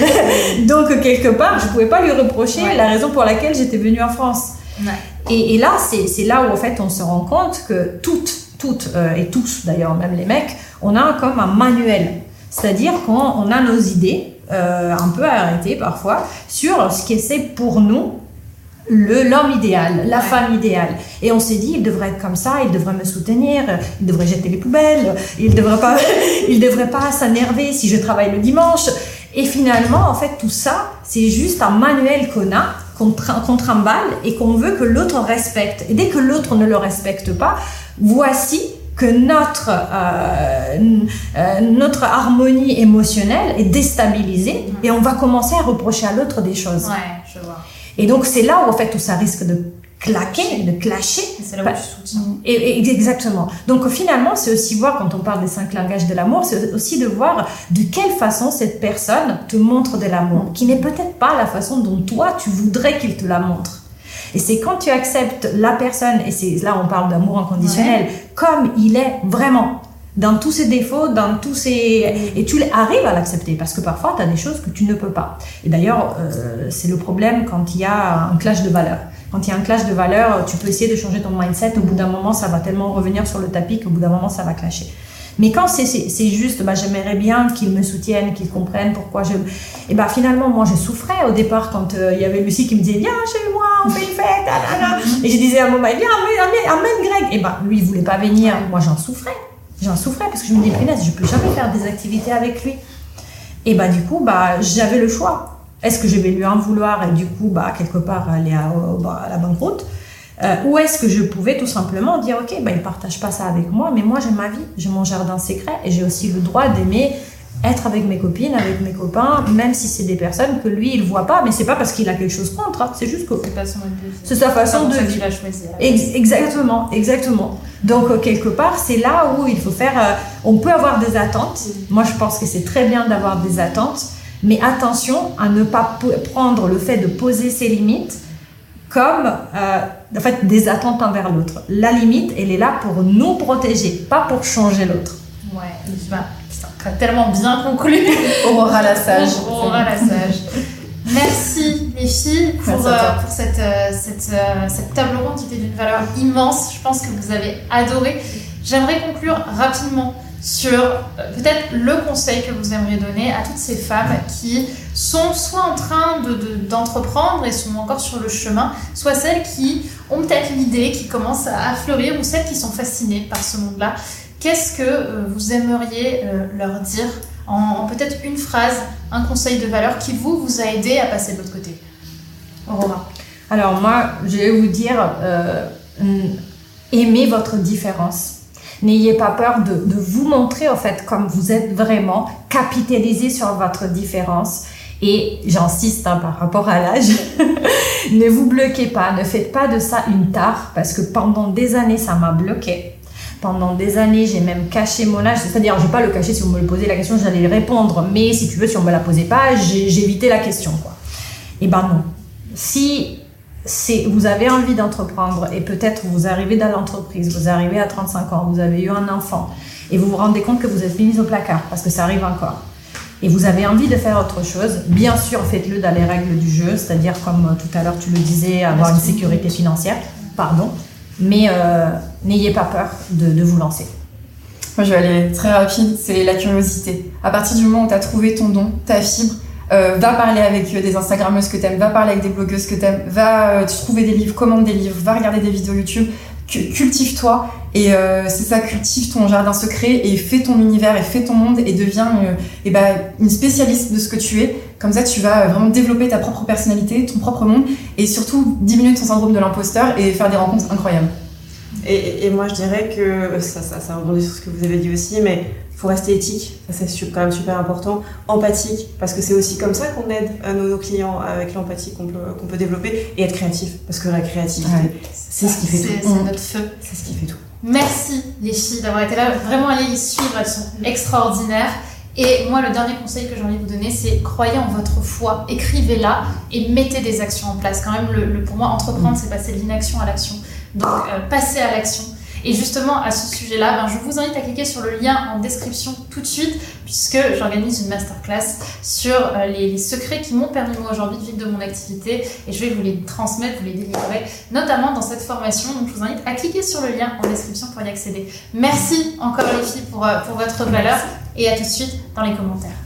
Donc, quelque part, je pouvais pas lui reprocher Ouais. la raison pour laquelle j'étais venue en France. Ouais. Et, et là, c'est là où en fait on se rend compte que toutes, toutes, euh, et tous d'ailleurs, même les mecs, on a comme un manuel. C'est-à-dire qu'on on a nos idées, euh, un peu arrêté parfois sur ce qui c'est pour nous l'homme idéal, la femme idéale. Et on s'est dit, il devrait être comme ça, il devrait me soutenir, il devrait jeter les poubelles, il devrait pas, il devrait pas s'énerver si je travaille le dimanche. Et finalement, en fait, tout ça, c'est juste un manuel qu'on a, qu'on trimballe et qu'on veut que l'autre respecte. Et dès que l'autre ne le respecte pas, voici que notre, euh, euh, notre harmonie émotionnelle est déstabilisée et on va commencer à reprocher à l'autre des choses. Ouais, je vois. Et donc c'est là où en fait où ça risque de claquer, de clasher. C'est là où Pas- tu soutiens. Et, et- exactement. Donc finalement, c'est aussi voir quand on parle des cinq langages de l'amour, c'est aussi de voir de quelle façon cette personne te montre de l'amour, qui n'est peut-être pas la façon dont toi tu voudrais qu'il te la montre. Et c'est quand tu acceptes la personne, et c'est là on parle d'amour inconditionnel, comme il est vraiment, dans tous ses défauts, dans tous ses... Et tu arrives à l'accepter, parce que parfois tu as des choses que tu ne peux pas. Et d'ailleurs, euh, c'est le problème quand il y a un clash de valeurs. Quand il y a un clash de valeurs, tu peux essayer de changer ton mindset, au bout d'un moment ça va tellement revenir sur le tapis qu'au bout d'un moment ça va clasher. Mais quand c'est- juste, bah, j'aimerais bien qu'ils me soutiennent, qu'ils comprennent pourquoi je... Et bah finalement, moi, je souffrais au départ quand euh, il y avait Lucie qui me disait, viens chez moi, on fait une fête. Et je disais à mon mari, viens, amène, amène Greg. Et bah lui, il voulait pas venir. Moi, j'en souffrais. J'en souffrais parce que je me disais, punaise, je peux jamais faire des activités avec lui. Et bah du coup, bah, j'avais le choix. Est-ce que je vais lui en vouloir et du coup, bah, quelque part, aller à la banqueroute euh, ou est-ce que je pouvais tout simplement dire, ok, bah, il partage pas ça avec moi, mais moi j'ai ma vie, j'ai mon jardin secret et j'ai aussi le droit d'aimer être avec mes copines, avec mes copains, même si c'est des personnes que lui il voit pas, mais c'est pas parce qu'il a quelque chose contre, hein, c'est juste que C'est sa façon de vivre. exactement, exactement. Donc euh, quelque part, c'est là où il faut faire. euh, on peut avoir des attentes. Moi, je pense que c'est très bien d'avoir des attentes, mais attention à ne pas prendre le fait de poser ses limites comme euh, en fait des attentes envers l'autre. La limite, elle est là pour nous protéger, pas pour changer l'autre. Ouais, tellement bien conclu. Aurora la sage. Aurora la sage. Merci les filles pour, Merci euh, pour cette, euh, cette, euh, cette table ronde qui était d'une valeur immense. Je pense que vous avez adoré. J'aimerais conclure rapidement sur peut-être le conseil que vous aimeriez donner à toutes ces femmes qui sont soit en train de- de- d'entreprendre et sont encore sur le chemin, soit celles qui ont peut-être l'idée, qui commencent à, à fleurir, ou celles qui sont fascinées par ce monde-là. Qu'est-ce que euh, vous aimeriez euh, leur dire en, peut-être une phrase, un conseil de valeur qui vous, vous a aidé à passer de l'autre côté? Aurora. Alors moi, je vais vous dire, euh, aimez votre différence. N'ayez pas peur de, de vous montrer en fait comme vous êtes vraiment, capitalisez sur votre différence. Et j'insiste hein, par rapport à l'âge, ne vous bloquez pas, ne faites pas de ça une tare, parce que pendant des années, ça m'a bloqué. Pendant des années, j'ai même caché mon âge, c'est-à-dire, je vais pas le cacher si vous me le posez la question, j'allais y répondre, mais si tu veux, si on me la posait pas, j'évitais la question, quoi. Eh ben non. Si vous avez envie d'entreprendre et peut-être vous arrivez dans l'entreprise, vous arrivez à 35 ans, vous avez eu un enfant et vous vous rendez compte que vous êtes mis au placard parce que ça arrive encore. Et vous avez envie de faire autre chose, bien sûr faites-le dans les règles du jeu, c'est-à-dire comme euh, tout à l'heure tu le disais, avoir une sécurité financière, pardon, mais euh, n'ayez pas peur de, vous lancer. Moi, je vais aller très rapide, c'est la curiosité. À partir du moment où tu as trouvé ton don, ta fibre, euh, va parler avec euh, des Instagrammeuses que t'aimes, va parler avec des blogueuses que t'aimes, va trouver des livres, commande des livres, va regarder des vidéos YouTube, cu- cultive-toi et c'est ça, cultive ton jardin secret et fais ton univers et fais ton monde et deviens eh ben, une spécialiste de ce que tu es. Comme ça, tu vas euh, vraiment développer ta propre personnalité, ton propre monde et surtout diminuer ton syndrome de l'imposteur et faire des rencontres incroyables. Et, et moi, je dirais que ça, ça, ça rebondit sur ce que vous avez dit aussi, mais il faut rester éthique, ça c'est quand même super important, empathique, parce que c'est aussi comme ça qu'on aide euh, nos, nos clients avec l'empathie qu'on peut, qu'on peut développer, et être créatif, parce que la créativité, Ouais. c'est ce qui fait tout. c'est notre feu. C'est ce qui fait tout. Merci les filles d'avoir été là. Vraiment, allez y suivre, elles sont extraordinaires. Et moi, le dernier conseil que j'ai envie de vous donner, c'est croyez en votre foi, écrivez-la et mettez des actions en place. Quand même, pour moi, entreprendre, c'est passer de l'inaction à l'action. Donc, euh, passez à l'action. Et justement, à ce sujet-là, ben, je vous invite à cliquer sur le lien en description tout de suite, puisque j'organise une masterclass sur euh, les, secrets qui m'ont permis moi aujourd'hui de vivre de mon activité. Et je vais vous les transmettre, vous les délivrer, notamment dans cette formation. Donc, je vous invite à cliquer sur le lien en description pour y accéder. Merci encore les filles pour, euh, pour votre valeur et à tout de suite dans les commentaires.